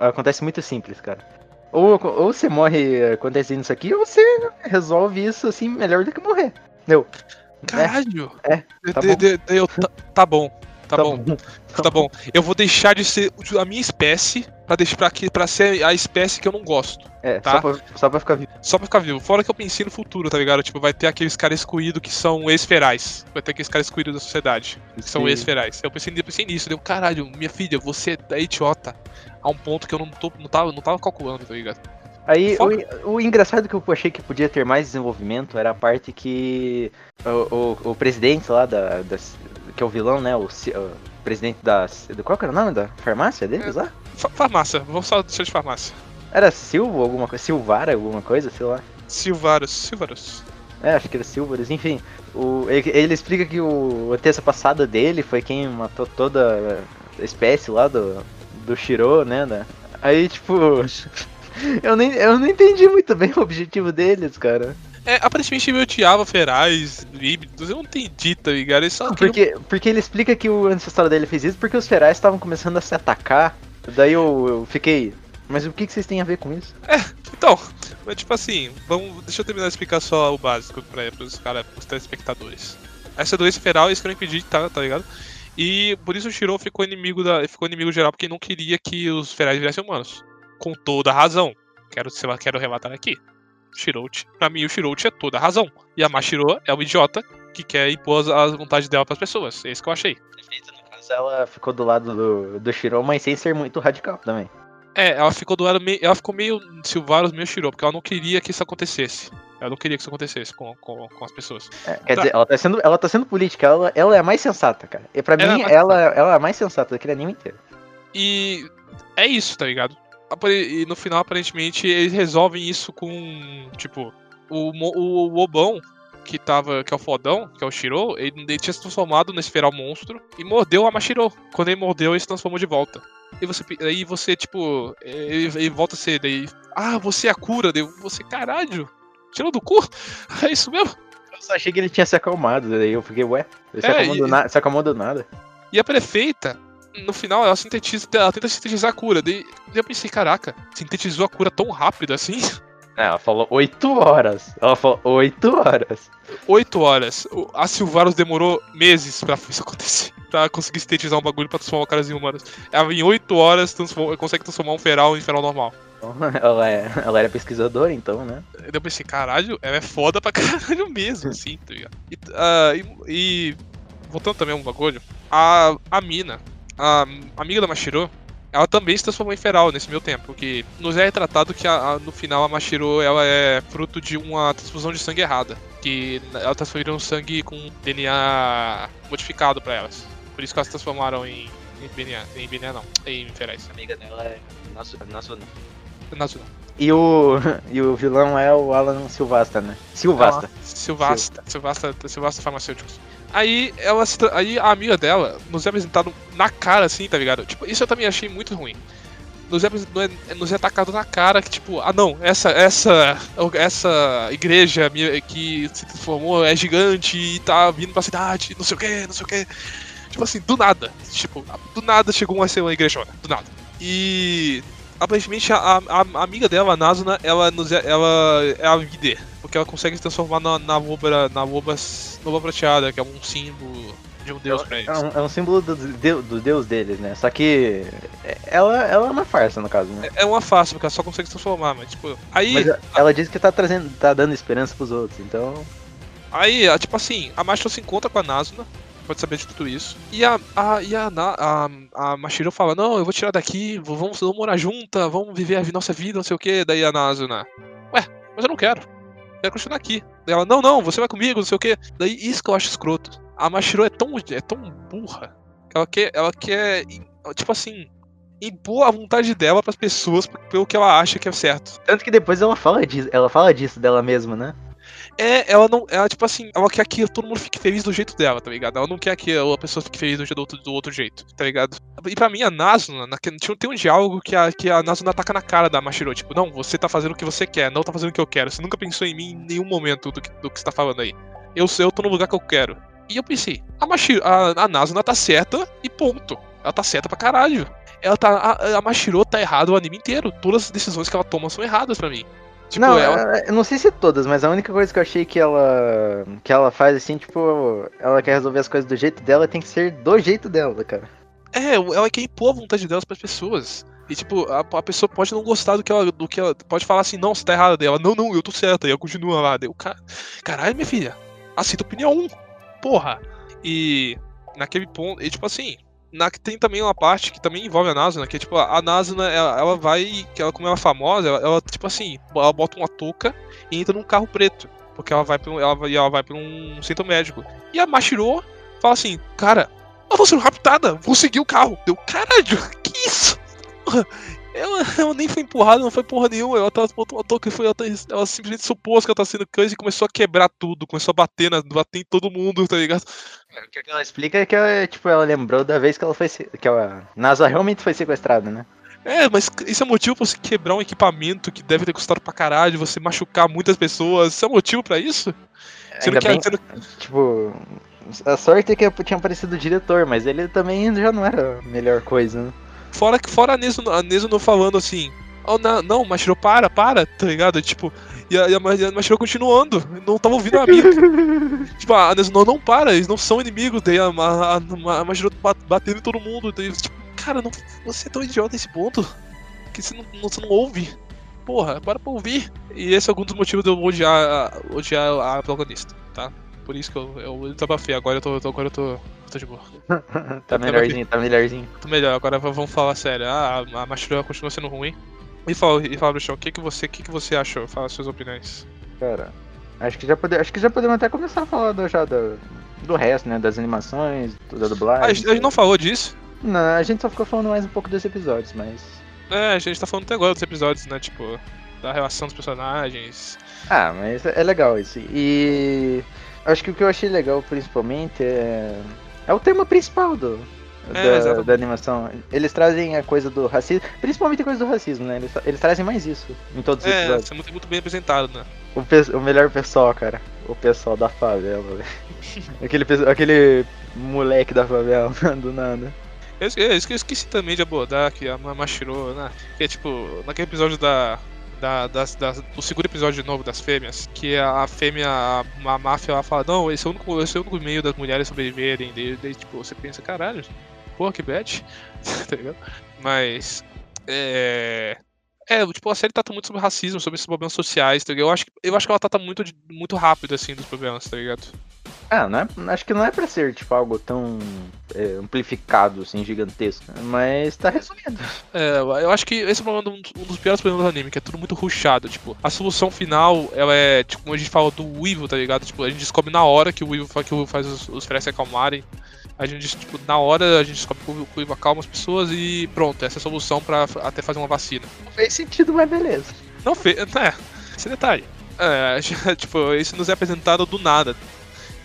acontecem muito simples, cara. Ou, ou você morre acontecendo isso aqui, ou você resolve isso assim melhor do que morrer. Entendeu? Caralho! É, é tá, bom. Eu, tá, tá bom. Tá, tá bom. bom. Tá bom. Eu vou deixar de ser a minha espécie pra deixar aqui, pra ser a espécie que eu não gosto. É, tá? só, pra, só pra ficar vivo. Só pra ficar vivo. Fora que eu pensei no futuro, tá ligado? Tipo, vai ter aqueles caras excluídos que são ex-ferais. Vai ter aqueles caras excluídos da sociedade. Que Sim. são ex-ferais. Eu pensei, eu pensei nisso. Deu, caralho, minha filha, você é idiota. A um ponto que eu não, tô, não, tava, não tava calculando, tá ligado? Aí, o, o, engraçado que eu achei que podia ter mais desenvolvimento era a parte que o, o, o presidente lá da, da, que é o vilão, né? O, o presidente da. Qual que era o nome da farmácia deles é, lá? Farmácia, vamos só deixar de farmácia. Era Silvo, alguma coisa? Silvara, alguma coisa, sei lá. Silvarus, Silvarus. É, acho que era Silvarus, enfim. O, ele, ele, explica que o, a terça passada dele foi quem matou toda a espécie lá do, do Shiro, né? né? Aí, tipo. eu, nem, eu não entendi muito bem o objetivo deles, cara. É, aparentemente ele odiava ferais, híbridos, eu não entendi, tá ligado? Ele só porque, porque ele explica que o ancestral dele fez isso porque os ferais estavam começando a se atacar. Daí eu, eu fiquei. Mas o que, que vocês têm a ver com isso? É, então, mas tipo assim, vamos, deixa eu terminar de explicar só o básico pra, pros caras, pros telespectadores. Essa doença feral é isso que eu não entendi, tá, tá ligado? E por isso o Shiro ficou inimigo da. ficou inimigo geral porque não queria que os ferais virassem humanos. Com toda a razão. Quero, quero relatar aqui. Shirouchi. Pra mim, o Shirouchi é toda a razão. E a Mashiro é o idiota que quer impor as vontades dela pras pessoas. É isso que eu achei. No caso, ela ficou do lado do, do Shiro, mas sem ser muito radical também. É, ela ficou do lado meio. Ela ficou meio Silvaros, meio Shiro, porque ela não queria que isso acontecesse. Ela não queria que isso acontecesse com, com, com as pessoas. É, quer Tá. dizer, ela tá, sendo, ela tá sendo política, ela, ela é a mais sensata, cara. E pra Ela é mim, mais ela, ela é a mais sensata daquele anime inteiro. E é isso, tá ligado? E no final, aparentemente, eles resolvem isso com. Tipo, o, o, o Obão, que tava. que é o fodão, que é o Shiro, ele, ele tinha se transformado nesse feral monstro e mordeu a Mashiro. Quando ele mordeu, ele se transformou de volta. E você, aí você, tipo, ele, ele volta a ser daí. Ah, você é a cura, daí você, caralho, tirou do cu? É isso mesmo? Eu só achei que ele tinha se acalmado, daí eu fiquei, ué, ele se, É, acalmou, e- do na- se acalmou do nada. E a prefeita, no final, ela sintetiza, ela tenta sintetizar a cura. Daí, eu pensei, caraca, sintetizou a cura tão rápido assim? É, ela falou 8 horas. Ela falou 8 horas. Oito horas. O- A Silvaros demorou meses pra isso acontecer. Pra conseguir sintetizar um bagulho pra transformar caras em humanos. Ela em oito horas transforma- consegue transformar um feral em feral normal. Então, ela, é, ela era pesquisadora, então, né? Daí eu pensei, caralho, ela é foda pra caralho mesmo, assim, tá ligado? E, ah, e- e voltando também a um bagulho, a, a mina, a amiga da Mashiro, ela também se transformou em feral nesse meu tempo, porque nos é retratado que a- a- no final a Mashiro ela é fruto de uma transfusão de sangue errada, que ela transferiu um sangue com DNA modificado pra elas. Por isso que elas se transformaram em, em DNA, em DNA não, em ferais. A amiga dela é. Nosso... Nacional. E o, e o vilão é o Alan Silvasta, né? Silvasta. Silvasta, Silvasta, Silvasta Farmacêuticos. Aí ela aí a amiga dela nos é apresentado na cara assim, tá ligado? Tipo, isso eu também achei muito ruim. Nos é, é- nos é atacado na cara que tipo, ah não, essa essa essa igreja que se transformou é gigante e tá vindo pra cidade, não sei o que, não sei o que. Tipo assim, do nada. Tipo, do nada chegou uma ser uma igrejona, do nada. E aparentemente a, a- a amiga dela, a Nazuna, ela, nos é, ela é a líder, porque ela consegue se transformar na, na loba, na loba, loba prateada, que é um símbolo de um deus pra É eles. um, é um símbolo do, do deus deles, né? Só que ela, ela é uma farsa, no caso, né? É uma fácil, porque ela só consegue se transformar, mas tipo. Aí, Mas ela diz que tá trazendo, tá dando esperança pros outros, então. aí tipo assim, a Mashiro se encontra com a Nazuna, pode saber de tudo isso. E a, a, e a, a, a Mashiro fala, não, eu vou tirar daqui, vamos, vamos morar junta, vamos viver a nossa vida, não sei o que. Daí a Nazuna, ué, mas eu não quero. Eu quero continuar aqui. Daí ela, não, não, você vai comigo, não sei o que. Daí isso que eu acho escroto. A Mashiro é tão, é tão burra que ela quer, ela quer, tipo assim, impor a vontade dela pras pessoas pelo que ela acha que é certo. Tanto que depois ela fala disso, ela fala disso dela mesma, né? É, ela não. Ela, tipo assim, ela quer que todo mundo fique feliz do jeito dela, tá ligado? Ela não quer que a pessoa fique feliz do, jeito- do, outro, do outro jeito, tá ligado? E pra mim, a Nazuna, na- tem um diálogo que a, que a Nazuna ataca na cara da Mashiro. Tipo, não, você tá fazendo o que você quer, não tá fazendo o que eu quero. Você nunca pensou em mim em nenhum momento do que, do que você tá falando aí. Eu eu tô no lugar que eu quero. E eu pensei, a Mashiro, a, a Nazuna tá certa e ponto. Ela tá certa pra caralho. Ela tá. A, a Mashiro tá errada o anime inteiro. Todas as decisões que ela toma são erradas pra mim. Tipo, não, ela. eu não sei se todas, mas a única coisa que eu achei que ela que ela faz assim, tipo, ela quer resolver as coisas do jeito dela, tem que ser do jeito dela, cara. É, ela quer impor a vontade delas pras pessoas. E tipo, a, a pessoa pode não gostar do que ela. Do que ela pode falar assim, não, você tá errada dela. Não, não, eu tô certa. E ela continua lá. Deu, cara, caralho, minha filha. Aceita opinião. Porra. E naquele ponto. E tipo assim. Na, tem também uma parte que também envolve a Nazuna, que é tipo, a Nazuna, ela, ela vai. Que ela, como ela é famosa, ela, ela, tipo assim, ela bota uma touca e entra num carro preto. Porque ela vai pra, um- ela, ela vai pra um centro médico. E a Mashiro fala assim, cara, eu vou ser raptada, vou seguir o carro. Deu, caralho, que isso? Ela nem foi empurrada, não foi porra nenhuma. Ela, tá, botou uma touca e foi, ela, ela simplesmente supôs que ela tá sendo coisa e começou a quebrar tudo, começou a bater, na, bater em todo mundo, tá ligado? O que ela explica é que ela, tipo, ela lembrou da vez que ela foi que a NASA realmente foi sequestrada, né? É, mas isso é motivo pra você quebrar um equipamento que deve ter custado pra caralho, você machucar muitas pessoas. Isso é motivo pra isso? Você não Ainda quer, bem, não- tipo, a sorte é que tinha aparecido o diretor, mas ele também já não era a melhor coisa, né? Fora que fora a Nezuno, a Nezuno falando assim, oh, não, não, Mashiro, para, para, tá ligado? Tipo, e a, e a, Ma- a Mashiro continuando, não tava ouvindo a amiga. tipo, a Nezuno não para, eles não são inimigos, daí a, a, a, a Mashiro ba- batendo em todo mundo, daí, tipo, cara, não, você é tão idiota nesse ponto que você não, você não ouve. Porra, para pra ouvir. E esse é algum dos motivos de eu odiar, odiar a protagonista, tá? Por isso que eu, eu desabafei, agora eu tô, eu tô- agora eu tô, eu tô de boa. Tá melhorzinho, tá melhorzinho. Tô melhor, agora vamos falar sério. Ah, a Mashiro continua sendo ruim. E fala, e fala Bruxão, o que, que você, o que, que você achou? Fala as suas opiniões. Cara, Acho que já, pode, acho que já podemos até começar a falar do, já do, do resto, né? Das animações, da dublagem. A gente, a gente não falou disso? Não, a gente só ficou falando mais um pouco dos episódios, mas. É, a gente tá falando até agora dos episódios, né? Tipo, da relação dos personagens. Ah, mas é legal isso. E acho que o que eu achei legal principalmente é. É o tema principal do, É, da, da animação. Eles trazem a coisa do racismo, principalmente a coisa do racismo, né? Eles, eles trazem mais isso em todos os É, episódios. isso é muito, muito bem apresentado, né? O, pe- o melhor pessoal, cara. O pessoal da favela, aquele, aquele moleque da favela, do nada. Eu, eu eu esqueci também de abordar que a Ma- Mashiro, né? Que é tipo, naquele episódio da. Da, das, das- do segundo episódio de novo das fêmeas, que a, a fêmea, a, a máfia, ela fala, não, esse é o único, esse é o único meio das mulheres sobreviverem. Daí, daí, tipo, você pensa, caralho, porra, que bad, tá ligado? Mas. É. É, tipo, a série trata muito sobre racismo, sobre esses problemas sociais, tá ligado? Eu acho, que- eu acho que ela trata muito, muito rápido, assim, dos problemas, tá ligado? Ah, não é, acho que não é pra ser, tipo, algo tão é, amplificado, assim, gigantesco. Mas tá resumido. É, eu acho que esse é um dos piores problemas do anime, que é tudo muito rushado. Tipo, a solução final, ela é, tipo, como a gente fala do Weevil, tá ligado? Tipo, a gente descobre na hora que o Weevil, que o Weevil faz os, os se acalmarem. A gente, tipo, na hora a gente descobre que o Weevil acalma as pessoas e pronto, essa é a solução pra até fazer uma vacina. Não fez sentido, mas beleza. Não fez. É, esse detalhe. É, tipo, isso nos é apresentado do nada.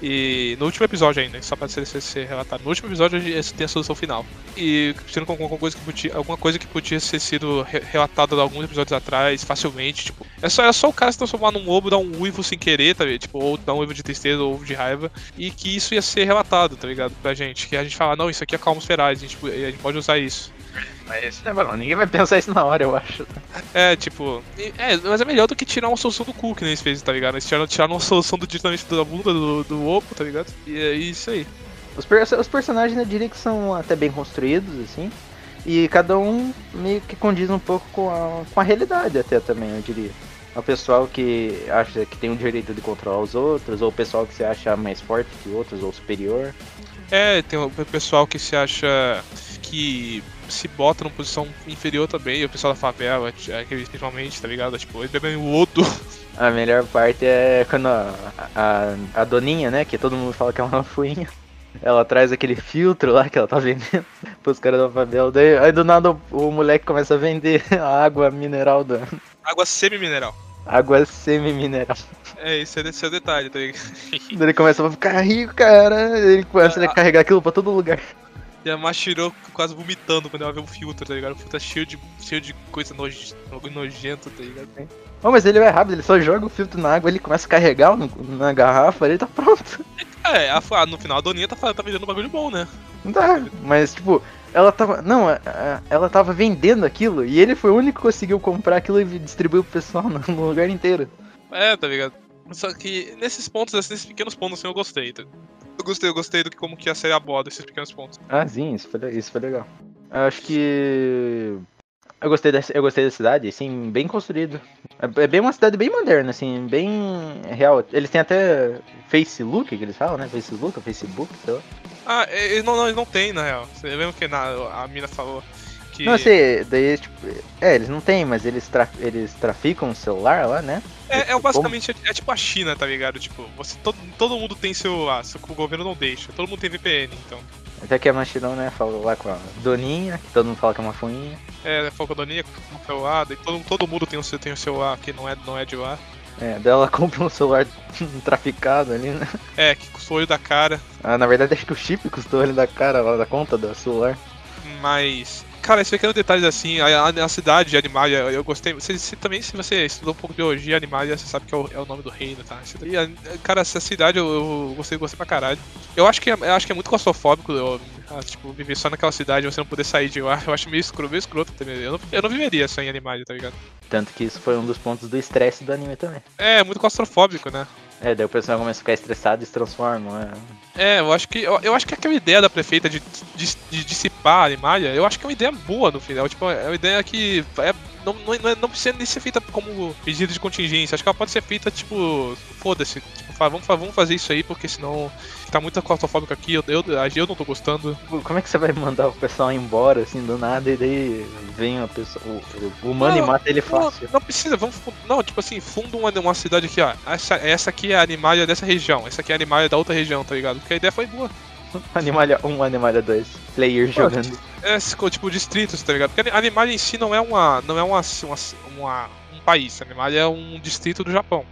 E no último episódio ainda, só pra ser, ser, ser relatado. No último episódio tem a solução final. E sendo com alguma coisa que podia, alguma coisa que podia ter sido re- relatada alguns episódios atrás, facilmente, tipo. É só, é só o cara se transformar num lobo, dar um uivo sem querer, tá ligado? Tipo, ou dar um uivo de tristeza ou de raiva. E que isso ia ser relatado, tá ligado? Pra gente. Que a gente fala, não, isso aqui acalma os ferais, a gente, a gente pode usar isso. Mas não, não, ninguém vai pensar isso na hora, eu acho. É, tipo. É, mas é melhor do que tirar uma solução do cu que nem eles fez, tá ligado? Eles tiraram, tiraram uma solução do diretamente da bunda do, do Opo, tá ligado? E é isso aí. Os, per- os personagens eu diria que são até bem construídos, assim. E cada um meio que condiz um pouco com a, com a realidade até também, eu diria. O pessoal que acha que tem o direito de controlar os outros, ou o pessoal que se acha mais forte que outros, ou superior. É, tem o pessoal que se acha que se bota numa posição inferior também, o pessoal da favela, é, que principalmente, tá ligado? Tipo, eles bebem o odo. A melhor parte é quando a, a, a doninha, né, que todo mundo fala que é uma fuinha, ela traz aquele filtro lá que ela tá vendendo pros caras da favela. Daí, aí do nada o, o moleque começa a vender a água mineral da Água semi-mineral. água semi-mineral. É, esse é, esse é o detalhe, tá ligado? Daí ele começa a ficar rico, cara. Ele começa a carregar aquilo pra todo lugar. E a Mashiro quase vomitando quando ela vê o filtro, tá ligado? O filtro é cheio de, cheio de coisa noj, nojento, tá ligado? Oh, mas ele vai rápido, ele só joga o filtro na água, ele começa a carregar no- na garrafa, ele tá pronto. É, a, a- no final a Doninha tá, tá vendendo um bagulho bom, né? Não dá. Mas, tipo, ela tava. Não, a- a- ela tava vendendo aquilo e ele foi o único que conseguiu comprar aquilo e distribuiu pro pessoal no, no lugar inteiro. É, tá ligado? Só que nesses pontos, assim, nesses pequenos pontos, assim, eu gostei. Tá? Eu gostei, eu gostei do que como que a série aborda esses pequenos pontos. Ah, sim, isso foi, isso foi legal. Eu acho que. Eu gostei, da, eu gostei da cidade, assim, bem construído. É, é bem uma cidade bem moderna, assim, bem real. Eles têm até Facebook, que eles falam, né? Facebook, Facebook, sei lá. Ah, ele não, não, ele não tem, na real. Você lembra que na, a mina falou que. Não, sei, daí, tipo. É, eles não têm, mas eles, tra eles traficam o celular lá, né? É, é basicamente é, é tipo a China, tá ligado? Tipo, você, todo, todo mundo tem celular, só que o governo não deixa. Todo mundo tem VPN, então. Até que a Machirão, né, falou lá com a Doninha, que todo mundo fala que é uma fuinha. É, Falcodonia com o celular, e todo, todo mundo tem o, seu- tem o celular que não é, não é de lá. É, daí ela compra um celular traficado ali, né? É, que custou o olho da cara. Ah, na verdade, acho que o chip custou ele da cara lá da conta do celular. Mas. Cara, esses pequenos detalhes assim, a, a- a cidade de Animalia, eu gostei. Você, você- também, se você estudou um pouco de biologia, Animalia, você sabe que é o, é o nome do reino, tá? E, a- cara, essa cidade eu, eu gostei, gostei pra caralho. Eu acho que é, eu acho que é muito claustrofóbico, eu, ah, tipo, viver só naquela cidade e você não poder sair de lá. Eu acho meio escroto, meio escroto também. Eu não, eu não viveria só em Animalia, tá ligado? Tanto que isso foi um dos pontos do estresse do anime também. É, muito claustrofóbico, né? É, daí o pessoal começa a ficar estressado e se transforma, né? É, eu acho que eu, eu acho que aquela ideia da prefeita de, de, de dissipar a Animalia, eu acho que é uma ideia boa no final. Tipo, é uma ideia que é, não, não, não, é, precisa nem ser feita como medida de contingência. Acho que ela pode ser feita, tipo, foda-se. Tipo, vamos, vamos fazer isso aí, porque senão tá muito claustrofóbico aqui, eu, eu, eu não tô gostando. Como é que você vai mandar o pessoal embora, assim, do nada, e daí vem a pessoa, o, o humano não, e mata ele fácil? Não, não, precisa, vamos. Não, tipo assim, funda uma, uma cidade aqui, ó. Essa, essa aqui é a animalha dessa região, essa aqui é a animalha da outra região, tá ligado? Porque a ideia foi boa. Animalha 1, um, Animalha 2. Player Pô, jogando. É, tipo, distritos, tá ligado? Porque Animalha em si não é uma. não é uma, uma, uma um país. Animalha é um distrito do Japão.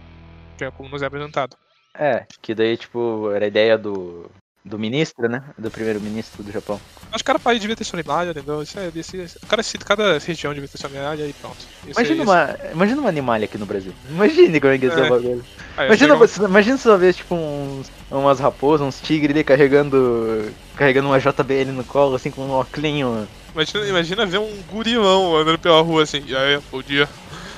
Que é como nos é apresentado. É, que daí, tipo, era a ideia do do ministro, né? Do primeiro-ministro do Japão. Acho que cada país devia ter sua animalha, entendeu? Isso é, desse, cada, cada região devia ter sua animalha e pronto. Isso imagina, é, uma, imagina uma animalha aqui no Brasil. Imagine como é que ia ser o é. bagulho. imagina, uma... imagina você ver, tipo, uns, umas raposas, uns tigres ali carregando. carregando uma JBL no colo, assim, com um óculos. Imagina, imagina ver um gurilão andando pela rua assim, e aí, bom dia.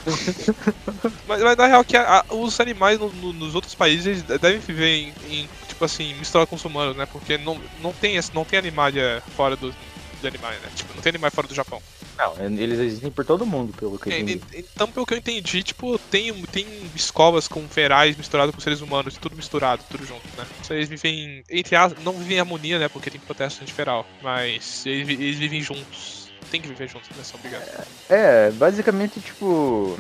mas, mas, na real que a, a, os animais no, no, nos outros países devem viver em, em tipo assim, misturar com os humanos, né? Porque não, não, tem, não tem animalha fora do, de animais, né? Tipo, não tem animais fora do Japão. Não, eles existem por todo mundo, pelo que eu entendi. Então, pelo que eu entendi, tipo, tem, tem escolas com ferais misturados com seres humanos, tudo misturado, tudo junto, né? Então, eles vivem, entre as, não vivem em harmonia, né? Porque tem protesto antiferal, mas eles, eles vivem juntos. Tem que viver juntos, né? São obrigados. É, basicamente, tipo,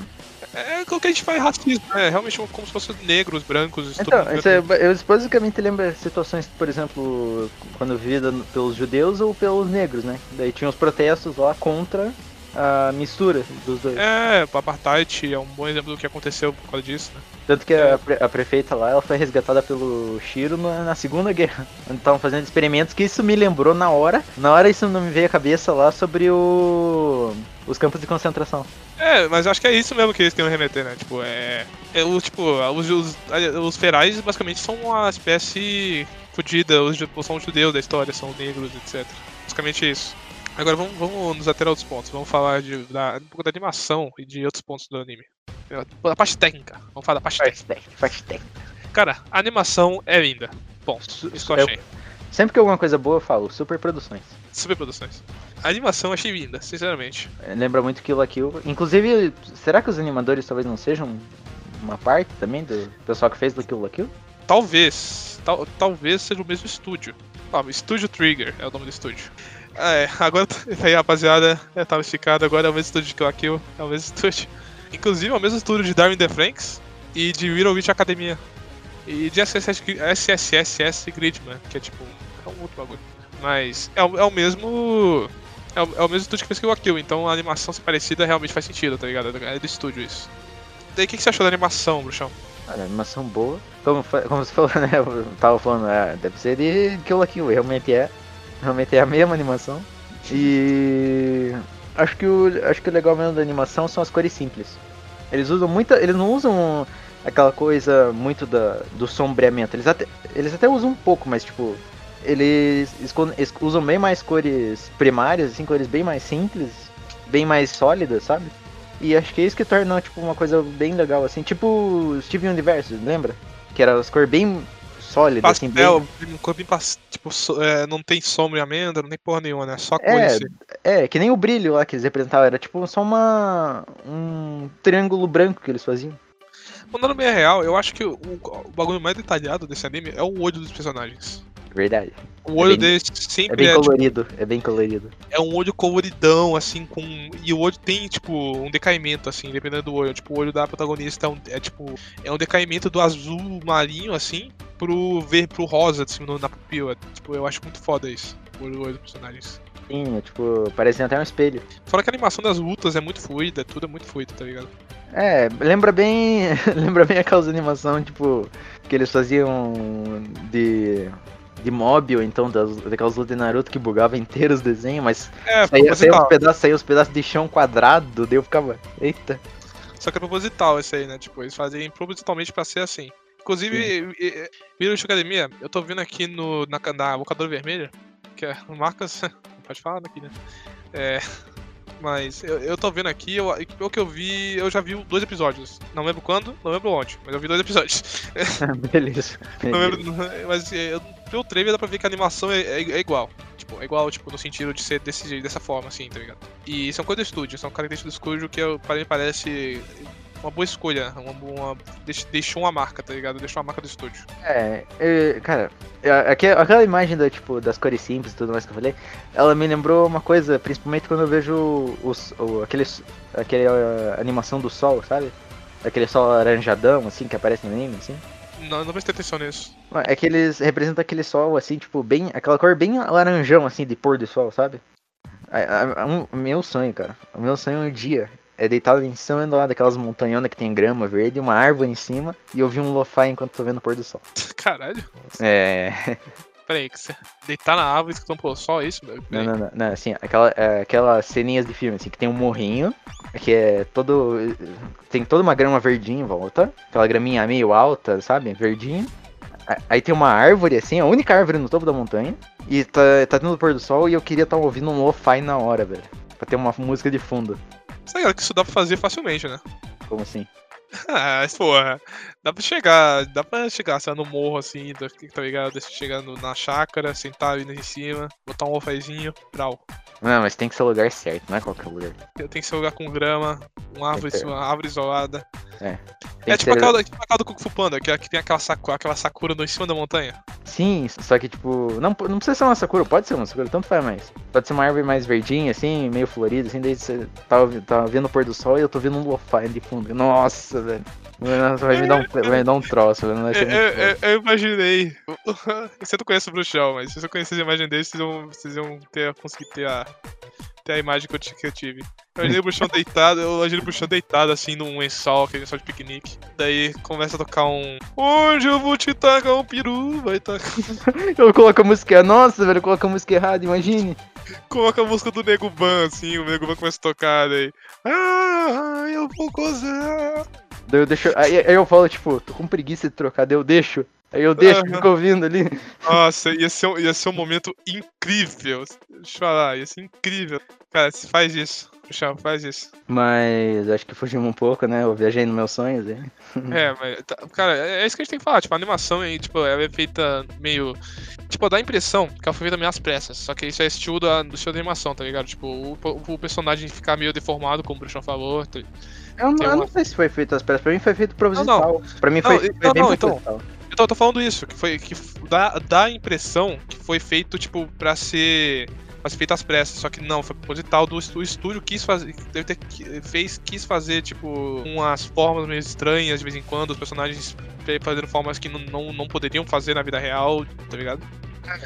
é o que a gente faz racismo, né? Realmente como se fossem negros, brancos, Então, isso é, eu basicamente lembro situações, por exemplo, quando vivida pelos judeus ou pelos negros, né? Daí tinha os protestos lá contra a mistura dos dois. É, o apartheid é um bom exemplo do que aconteceu por causa disso, né? Tanto que a, a, prefeita lá, ela foi resgatada pelo Shiro na, na Segunda Guerra, estavam fazendo experimentos, que isso me lembrou na hora, na hora isso não me veio à cabeça lá sobre o os campos de concentração. É, mas acho que é isso mesmo que eles querem remeter, né? Tipo, é. é o, tipo, os, os, os ferais basicamente são uma espécie fodida, os são os judeus da história, são negros, etc. Basicamente é isso. Agora vamos, vamos nos ater a outros pontos. Vamos falar de, da, um pouco da animação e de outros pontos do anime. A parte técnica. Vamos falar da parte, parte técnica. Parte técnica. Cara, a animação é linda. Bom, isso eu achei. sempre que alguma coisa boa eu falo, super produções. Super produções. A animação eu achei linda, sinceramente. É, lembra muito Kill la Kill. Inclusive, será que os animadores talvez não sejam uma parte também do pessoal que fez do Kill la Kill? Talvez. Tal, talvez seja o mesmo estúdio. Ah, Estúdio Trigger é o nome do estúdio. É, agora aí, rapaziada, eu tava esticado, agora é o mesmo estúdio de Kill la Kill, é o mesmo estúdio. Inclusive é o mesmo estúdio de Darwin the Franks e de Witch Academia. E de SSS, SSS Gridman, que é tipo, é um outro bagulho. Mas é, é o mesmo é o, é o mesmo estúdio que fez Kill la Kill, então a animação ser parecida realmente faz sentido, tá ligado? É do estúdio isso. Daí o que, que você achou da animação, Bruxão? a animação boa. Como, como você falou, né? Eu tava falando, é, deve ser de Kill la Kill, realmente é. Realmente é a mesma animação. E acho que o acho que o legal mesmo da animação são as cores simples. Eles usam muita, eles não usam aquela coisa muito da, do sombreamento. Eles até eles até usam um pouco, mas tipo, eles, eles usam bem mais cores primárias, assim, cores bem mais simples, bem mais sólidas, sabe? E acho que é isso que torna tipo uma coisa bem legal assim, tipo Steven Universe, lembra? Que era as cores bem sólidas, Pastel, assim, bem... cor bem tipo, é, não tem sombreamento, não tem porra nenhuma, né? Só cor é, assim. é, que nem o brilho lá que eles representavam, era tipo só uma um triângulo branco que eles faziam. Mandando bem real, eu acho que o, o bagulho mais detalhado desse anime é o olho dos personagens. Verdade. O olho é bem, dele sempre é bem é, colorido, tipo, é bem colorido. É um olho coloridão, assim, com. E o olho tem, tipo, um decaimento, assim, dependendo do olho. Tipo, o olho da protagonista é, um, é tipo. É um decaimento do azul marinho, assim, pro ver pro rosa, assim, na pupila. Tipo, eu acho muito foda isso. O olho, dos personagens. Sim, é, tipo, parecendo até um espelho. Fora que a animação das lutas é muito fluida, tudo é muito fluido, tá ligado? É, lembra bem. lembra bem aquelas animação, tipo, que eles faziam de de mob, ou então das, daquelas lutas de Naruto que bugava inteiro os desenhos, mas é, saía, saía os pedaços, saía os pedaços de chão quadrado, daí eu ficava, eita. Só que é proposital esse aí, né? Tipo, eles fazem propositalmente pra ser assim. Inclusive, Vira Academia, eu tô vendo aqui no, na, na locadora vermelha, que é o Marcos. Pode falar aqui, né? É, Mas eu, eu tô vendo aqui, eu, pelo que eu vi, eu já vi dois episódios. Não lembro quando, não lembro onde, mas eu vi dois episódios. Beleza. Não lembro, mas é, eu, pelo trailer dá pra ver que a animação é, é- é igual. Tipo, é igual, tipo, no sentido de ser desse, dessa forma, assim, tá ligado? E são coisas do estúdio, são características do estúdio que eu, para mim parece uma boa escolha. Uma, uma, deix- deixou uma marca, tá ligado? Deixou uma marca do estúdio. É, é, cara, é, aque- aquela imagem da, tipo, das cores simples e tudo mais que eu falei, ela me lembrou uma coisa, principalmente quando eu vejo os, o, aquele, aquele uh, animação do sol, sabe? Aquele sol laranjadão, assim, que aparece no anime, assim. Não, não prestei atenção nisso. É que eles representam aquele sol, assim, tipo, bem. aquela cor bem laranjão, assim, de pôr do sol, sabe? A- a- a- um- meu sonho, cara. O meu sonho um dia é deitado em cima lá daquelas montanhonas que tem grama verde, uma árvore em cima e ouvir um lo-fi enquanto tô vendo o pôr do sol. Caralho. É. Peraí, que você deitar na árvore escutando pô, só isso? Não, não, não, não, assim, aquela, é, aquelas ceninhas de filme, assim, que tem um morrinho, que é todo. Tem toda uma grama verdinha em volta, aquela graminha meio alta, sabe? Verdinha. Aí tem uma árvore, assim, a única árvore no topo da montanha, e tá, tá tendo o pôr do sol e eu queria estar ouvindo um lo-fi na hora, velho. Pra ter uma música de fundo. Sabe que isso dá pra fazer facilmente, né? Como assim? Ah, mas, porra, dá pra chegar, dá pra chegar, sei lá, no morro assim, tá, tá ligado? Deixa no- na chácara, sentar ali em cima, botar um lofazinho, brau. Não, mas tem que ser o lugar certo, não é qualquer lugar. Tenho que ser um lugar com grama, uma árvore, Tem ser. uma árvore isolada. Tem é que tipo, ser- aquela, tipo aquela do Kung Fu Panda, que, que tem aquela, aquela sakura no, em cima da montanha. Sim, só que tipo, não, não precisa ser uma sakura, pode ser uma sakura, tanto faz mais. Pode ser uma árvore mais verdinha, assim, meio florida, assim, daí você tá, tá vendo o pôr do sol e eu tô vendo um lo-fi de fundo. Nossa, velho. Nossa, vai me dar um, vai me dar um troço, velho. Não vai Eu, ser eu, eu- eu imaginei. Você não conhece o Bruxão, mas se você conhecesse a imagem dele, vocês iam, vocês iam ter, conseguir ter a, ter a imagem que eu, que eu tive. Eu imaginei o Bruxão deitado, eu imaginei o Bruxão deitado assim num lençol, aquele lençol de piquenique. Daí começa a tocar um. Hoje eu vou te tacar um peru, vai tacar. Eu coloco a música, nossa, velho, eu coloco a música errada, imagine. Coloca a música do Nego Ban, assim, o Nego Ban começa a tocar, daí. Ah, eu vou gozar. Daí eu deixo. Aí, aí eu falo, tipo, tô com preguiça de trocar, daí eu deixo. Aí eu deixo, Aham. fico ouvindo ali. Nossa, ia ser, um- ia ser um momento incrível. Deixa eu falar, ia ser incrível. Cara, se faz isso. Puxa, faz isso. Mas acho que fugimos um pouco, né? Eu viajei nos meus sonhos aí. É, mas, tá- cara, é é isso que a gente tem que falar. Tipo, a animação aí, tipo, ela é feita meio. Tipo, dá a impressão que ela foi feita meio às pressas. Só que isso é estilo da, do estilo animação, tá ligado? Tipo, o, o personagem ficar meio deformado, como o Bruxão falou. tá- Eu, não- Tem eu uma- não sei se foi feito às pressas, pra mim foi feito proposital. Pra mim Não, foi, e- foi não, bem não, então. proposital. Então, eu tô falando isso, que foi. que dá, dá a impressão que foi feito, tipo, pra ser. Pra ser feito às pressas, só que não, foi proposital do o estúdio quis fazer. Deve ter fez, quis fazer, tipo, umas formas meio estranhas de vez em quando, os personagens fazendo formas que não, não, não poderiam fazer na vida real, tá ligado?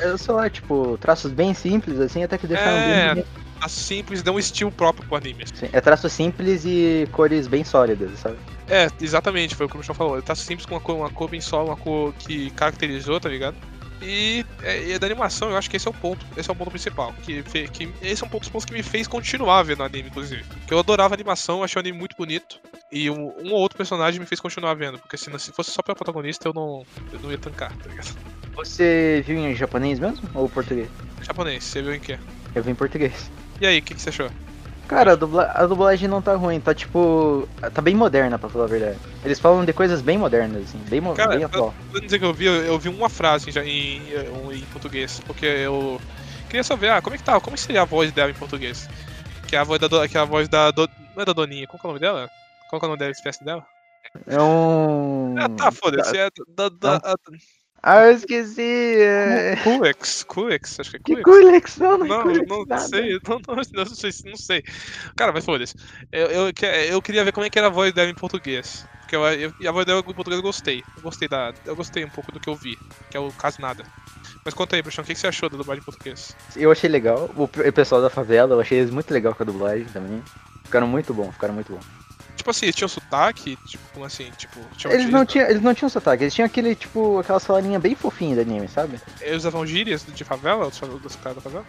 Eu sei lá, tipo, traços bem simples, assim, até que deixaram É. bem. A simples dá um estilo próprio pro anime. Sim, É traço simples e cores bem sólidas, sabe? É, exatamente, foi o que o Michel falou. Ele tá simples com uma cor, uma cor bem solo, uma cor que caracterizou, tá ligado? E, é, e da animação, eu acho que esse é o ponto, esse é o ponto principal. Que, que esse é um dos pontos que me fez continuar vendo o anime, inclusive. Porque eu adorava a animação, eu achei o anime muito bonito. E um, um ou outro personagem me fez continuar vendo. Porque se, não- se fosse só pela protagonista, eu não, eu não ia tancar, tá ligado? Você viu em japonês mesmo? Ou português? Japonês, você viu em quê? Eu vi em português. E aí, o que, que você achou? Cara, a, dubla- a dublagem não tá ruim, tá tipo. Tá bem moderna, pra falar a verdade. Eles falam de coisas bem modernas, assim, bem, mo- Cara, bem atual. Pra dizer que eu vi, eu, eu vi uma frase já em, em, português, porque eu queria só ver, ah, como é que tá, como seria a voz dela em português? Que é a voz da, do- que é a voz da, do- não é da Doninha, qual que é o nome dela? Qual que é o nome dela, espécie dela? É um. Ah, tá, foda-se, é da, da, da, Ah, eu esqueci! É... Culex, Culex, acho que é Que Culex. Kulex, não, não é Não, Kulex, não nada. sei, não, não, não sei, não sei. Cara, mas foda-se. Eu, eu, eu queria ver como é que era a voz dela em português. Porque eu, eu- e a voz dela em português eu gostei. Eu gostei da. Eu gostei um pouco do que eu vi, que é o quase nada. Mas conta aí, Bruxão, o que, que você achou da dublagem em português? Eu achei legal. O pessoal da favela, eu achei eles muito legal com a dublagem também. Ficaram muito bom, ficaram muito bom. Tipo assim, tinha um sotaque? Tipo, como assim? Tipo, tinha Eles não, tinham, eles não tinham sotaque, eles tinham aquele, tipo, aquela falaninha bem fofinha do anime, sabe? Eles usavam gírias de favela? Dos, caras da favela?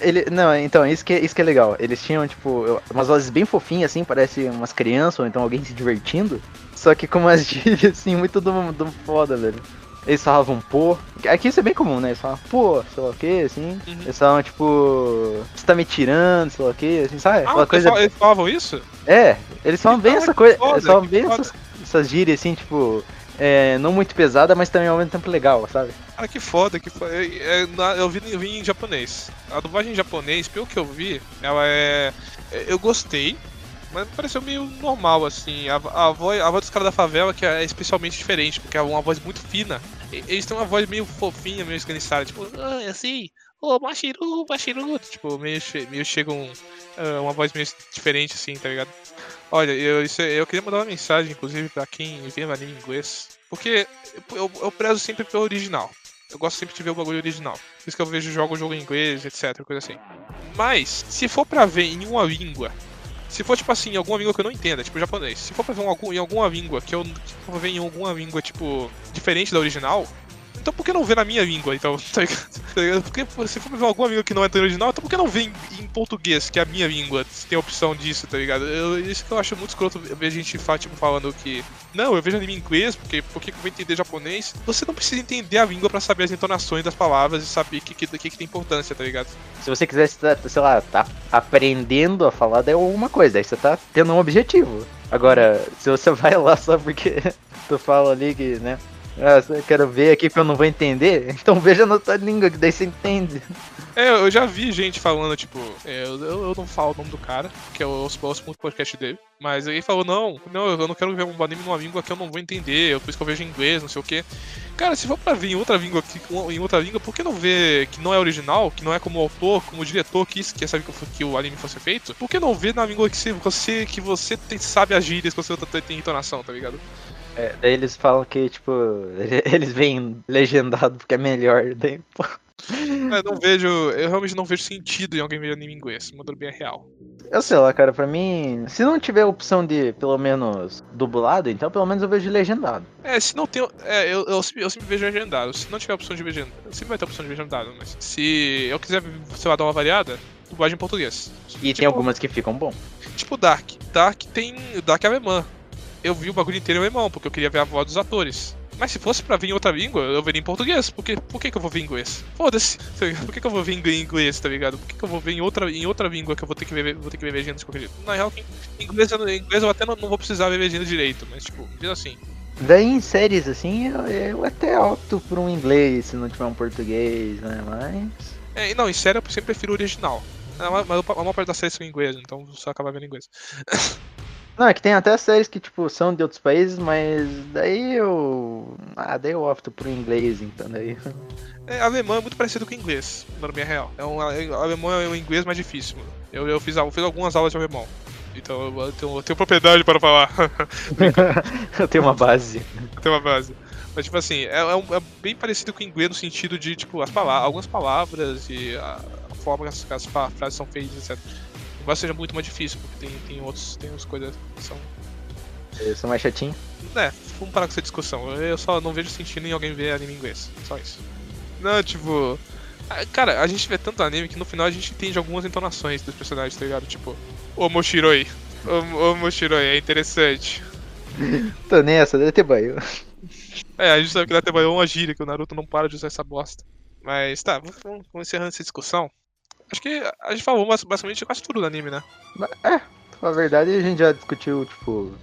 Ele, não, então, isso que, é- isso que é legal. Eles tinham, tipo, umas vozes bem fofinhas, assim, parece umas crianças ou então alguém se divertindo. Só que com umas gírias, assim, muito do, do foda, velho. Eles falavam pô, Aqui isso é bem comum, né? Eles falam, pô, sei lá o que, assim. Uhum. Eles falam, tipo, você tá me tirando, sei lá o que, assim, sabe? Ah, eles coisa. eles falavam isso? É, eles falam bem Cara, essa coisa. foda, Eles falam bem foda. essas, essas gírias, assim, tipo, é, não muito pesada, mas também ao mesmo tempo legal, sabe? Cara, que foda, que foda. É, na- eu, vi, eu vi em japonês. A dublagem em japonês, pelo que eu vi, ela é- Eu gostei, mas pareceu meio normal, assim. A, a, voz, a voz dos caras da favela que é especialmente diferente, porque é uma voz muito fina. E- Eles têm uma voz meio fofinha, meio esganiçada, tipo, ah, é assim, ô, Mashiru, Mashiru. Tipo, meio, meio chega um, ah, uma voz meio diferente, assim, tá ligado? Olha, eu, isso, é- eu queria mandar uma mensagem, inclusive, pra quem vê anime em inglês. Porque eu, eu prezo sempre pelo original. Eu gosto sempre de ver o bagulho original. Por isso que eu vejo jogo, jogo em inglês, etc, coisa assim. Mas, se for pra ver em uma língua, se for tipo assim, alguma língua que eu não entenda, tipo japonês, se for pra ver em alguma língua que eu se for ver em alguma língua, tipo, diferente da original, então por que não ver na minha língua, então, tá ligado? Tá ligado? Porque se for ver alguma língua que não é tão original, então por que não ver em, em português, que é a minha língua, se tem a opção disso, tá ligado? Eu- isso que eu acho muito escroto ver gente fa- tipo, falando que não, eu vejo anime em inglês, porque por que eu vou entender japonês? Você não precisa entender a língua pra saber as entonações das palavras e saber o que, que, que, tem importância, tá ligado? Se você quiser, tá, sei lá, tá aprendendo a falar, daí é uma coisa, daí você tá tendo um objetivo. Agora, se você vai lá só porque tu fala ali que, né? Ah, eu quero ver aqui que eu não vou entender, então veja na tua língua, que daí você entende. É, eu já vi gente falando, tipo, é, eu, eu eu não falo o nome do cara, que eu ouço, eu ouço podcast dele, mas ele falou, não, não, eu não quero ver um anime numa língua que eu não vou entender, por isso que eu vejo em inglês, não sei o que. Cara, se for pra ver em outra língua, que- em outra língua, por que não ver que não é original, que não é como autor, como diretor quis que, sabe, que, que o anime fosse feito? Por que não ver na língua que você, que você tem- sabe as gírias, que você tem entonação, tá ligado? É, daí eles falam que, tipo, eles vêm legendado porque é melhor, daí, pô. Eu não vejo, eu realmente não vejo sentido em alguém ver anime em inglês, mandando bem a real. Eu sei lá, cara, pra mim, se não tiver opção de, pelo menos, dublado, então pelo menos eu vejo legendado. É, se não tem. É, eu, eu, sempre, eu sempre vejo legendado. Se não tiver opção de legendado, sempre vai ter opção de legendado, mas se eu quiser, sei lá, dar uma variada, dublagem em português. E tem algumas que ficam bom. Tipo Dark. Dark tem. Dark é alemã. Eu vi o bagulho inteiro em alemão, porque eu queria ver a voz dos atores. Mas se fosse pra vir em outra língua, eu veria em português. Porque, por que, que eu vou ver em inglês? Foda-se. tá ligado? Por que, que eu vou ver em inglês, tá ligado? Por que, que eu vou ver em outra, em outra língua que eu vou ter que ver, vou ter que ver legendas de qualquer jeito? Na real, em inglês, eu, em inglês eu até não, não vou precisar ver legenda direito, mas tipo, diz assim. Daí em séries assim, eu, eu até opto por um inglês se não tiver um português, né? Mas. É, não, em série eu sempre prefiro o original. É, Mas mas a maior parte das séries são em inglês, então você acaba vendo em inglês. Não, é que tem até séries que, tipo, são de outros países, mas daí eu. Ah, daí eu opto por inglês, então daí. É, alemão é muito parecido com o inglês, na minha real. É um, é, alemão é um inglês mais difícil. mano. Eu, eu, fiz, eu fiz algumas aulas de alemão. Então eu, eu tenho, eu tenho propriedade para falar. eu tenho uma base. eu tenho uma base. Mas tipo assim, é, é um- é bem parecido com o inglês no sentido de, tipo, as palavras, algumas palavras e a, forma que as, as frases são feitas, etc. Embora seja muito mais difícil, porque tem, tem outros. Tem outras coisas que são Eu sou mais chatinho. É, vamos parar com essa discussão. Eu só não vejo sentido em alguém ver anime em inglês. Só isso. Não, tipo. ah, Cara, a gente vê tanto anime que no final a gente entende algumas entonações dos personagens, tá ligado? Tipo, ô Moshiroi. Ô, ô Moshiroi, é interessante. Tô nessa, deve ter banho. É, a gente sabe que dá até uma gíria, que o Naruto não para de usar essa bosta. Mas tá, vamos- vamos encerrando essa discussão. Acho que a gente falou bas- basicamente quase tudo do anime, né? É, a verdade a gente já discutiu, tipo, o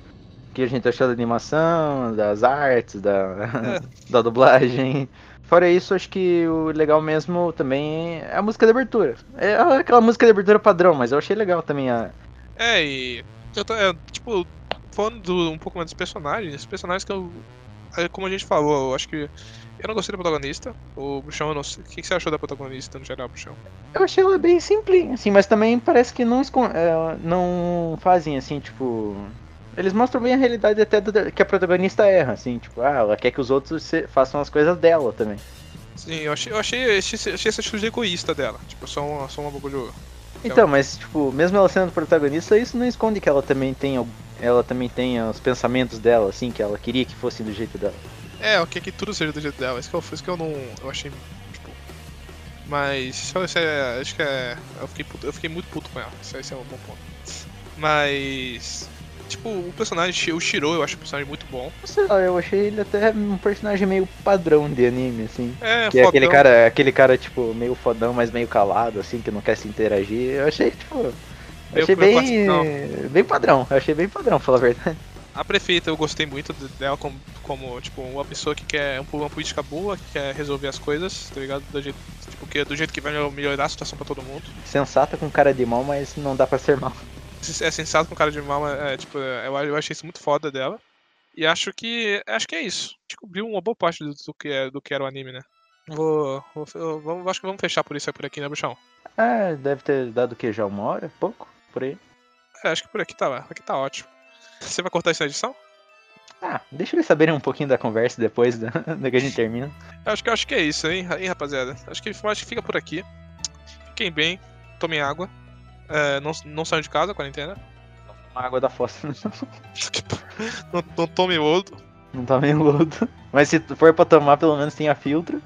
que a gente achou da animação, das artes, da, da dublagem. Fora isso, acho que o legal mesmo também é a música de abertura. É aquela música de abertura padrão, mas eu achei legal também a. É, e. Eu tô, é, tipo, falando do- um pouco mais dos personagens, os personagens que eu. é, Como a gente falou, eu acho que. Eu não gostei da protagonista. O Bruxão, eu não sei. O que você achou da protagonista no geral, Bruxão? Eu achei ela bem simples, assim, mas também parece que não, escon- é, não fazem assim, tipo. Eles mostram bem a realidade até do- que a protagonista erra, assim, tipo, ah, ela quer que os outros se- façam as coisas dela também. Sim, eu achei, eu achei, achei, achei essa atitude egoísta dela. Tipo, só uma, só uma bagulho. Então, mas tipo, mesmo ela sendo protagonista, isso não esconde que ela também tem ela também tem os pensamentos dela, assim, que ela queria que fosse do jeito dela. É, eu quero que tudo seja do jeito dela. Isso que eu, isso que eu não. Eu achei. Tipo. Mas. Isso, isso é, acho que é. Eu fiquei, puto- eu fiquei muito puto com ela. Isso, esse é um bom ponto. Mas. Tipo, o personagem, o Shiro, eu acho um personagem muito bom. Sei lá, eu achei ele até um personagem meio padrão de anime, assim. É, Que é fodão. aquele cara, aquele cara, tipo, meio fodão, mas meio calado, assim, que não quer se interagir. Eu achei, tipo. eu achei bem. bem padrão. Eu achei bem padrão, pra falar a verdade. A prefeita eu gostei muito de- dela como, como tipo, uma pessoa que quer um- uma política boa, que quer resolver as coisas, tá ligado? Do jeito, tipo, que, do jeito que vai melhorar a situação pra todo mundo. Sensata com cara de mal, mas não dá pra ser mal. É sensato com cara de mal, mas, é, tipo, eu, eu achei isso muito foda dela. E acho que. Acho que é isso. Descobriu uma boa parte do, do que, é, do que era o anime, né? Vou. vou acho que vamos fechar por isso por aqui, né, Bruxão? Ah, deve ter dado o que? Já uma hora? Pouco? Por aí. É, acho que por aqui tá, aqui tá ótimo. Você vai cortar isso na edição? Ah, deixa eles saberem um pouquinho da conversa depois da, da que a gente termina. Eu acho que, acho que é isso, hein, hein rapaziada? Acho que, acho que fica por aqui. Fiquem bem, tomem água. É, não, não saiam de casa, quarentena. Uma água da fossa. não, não tome lodo. Não meio lodo. Mas se for pra tomar, pelo menos tenha filtro.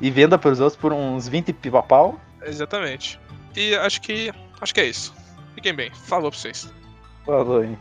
E venda pros outros por uns 20 pipa-pau. Exatamente. E acho que. Acho que é isso. Fiquem bem. Falou pra vocês. Falou, hein.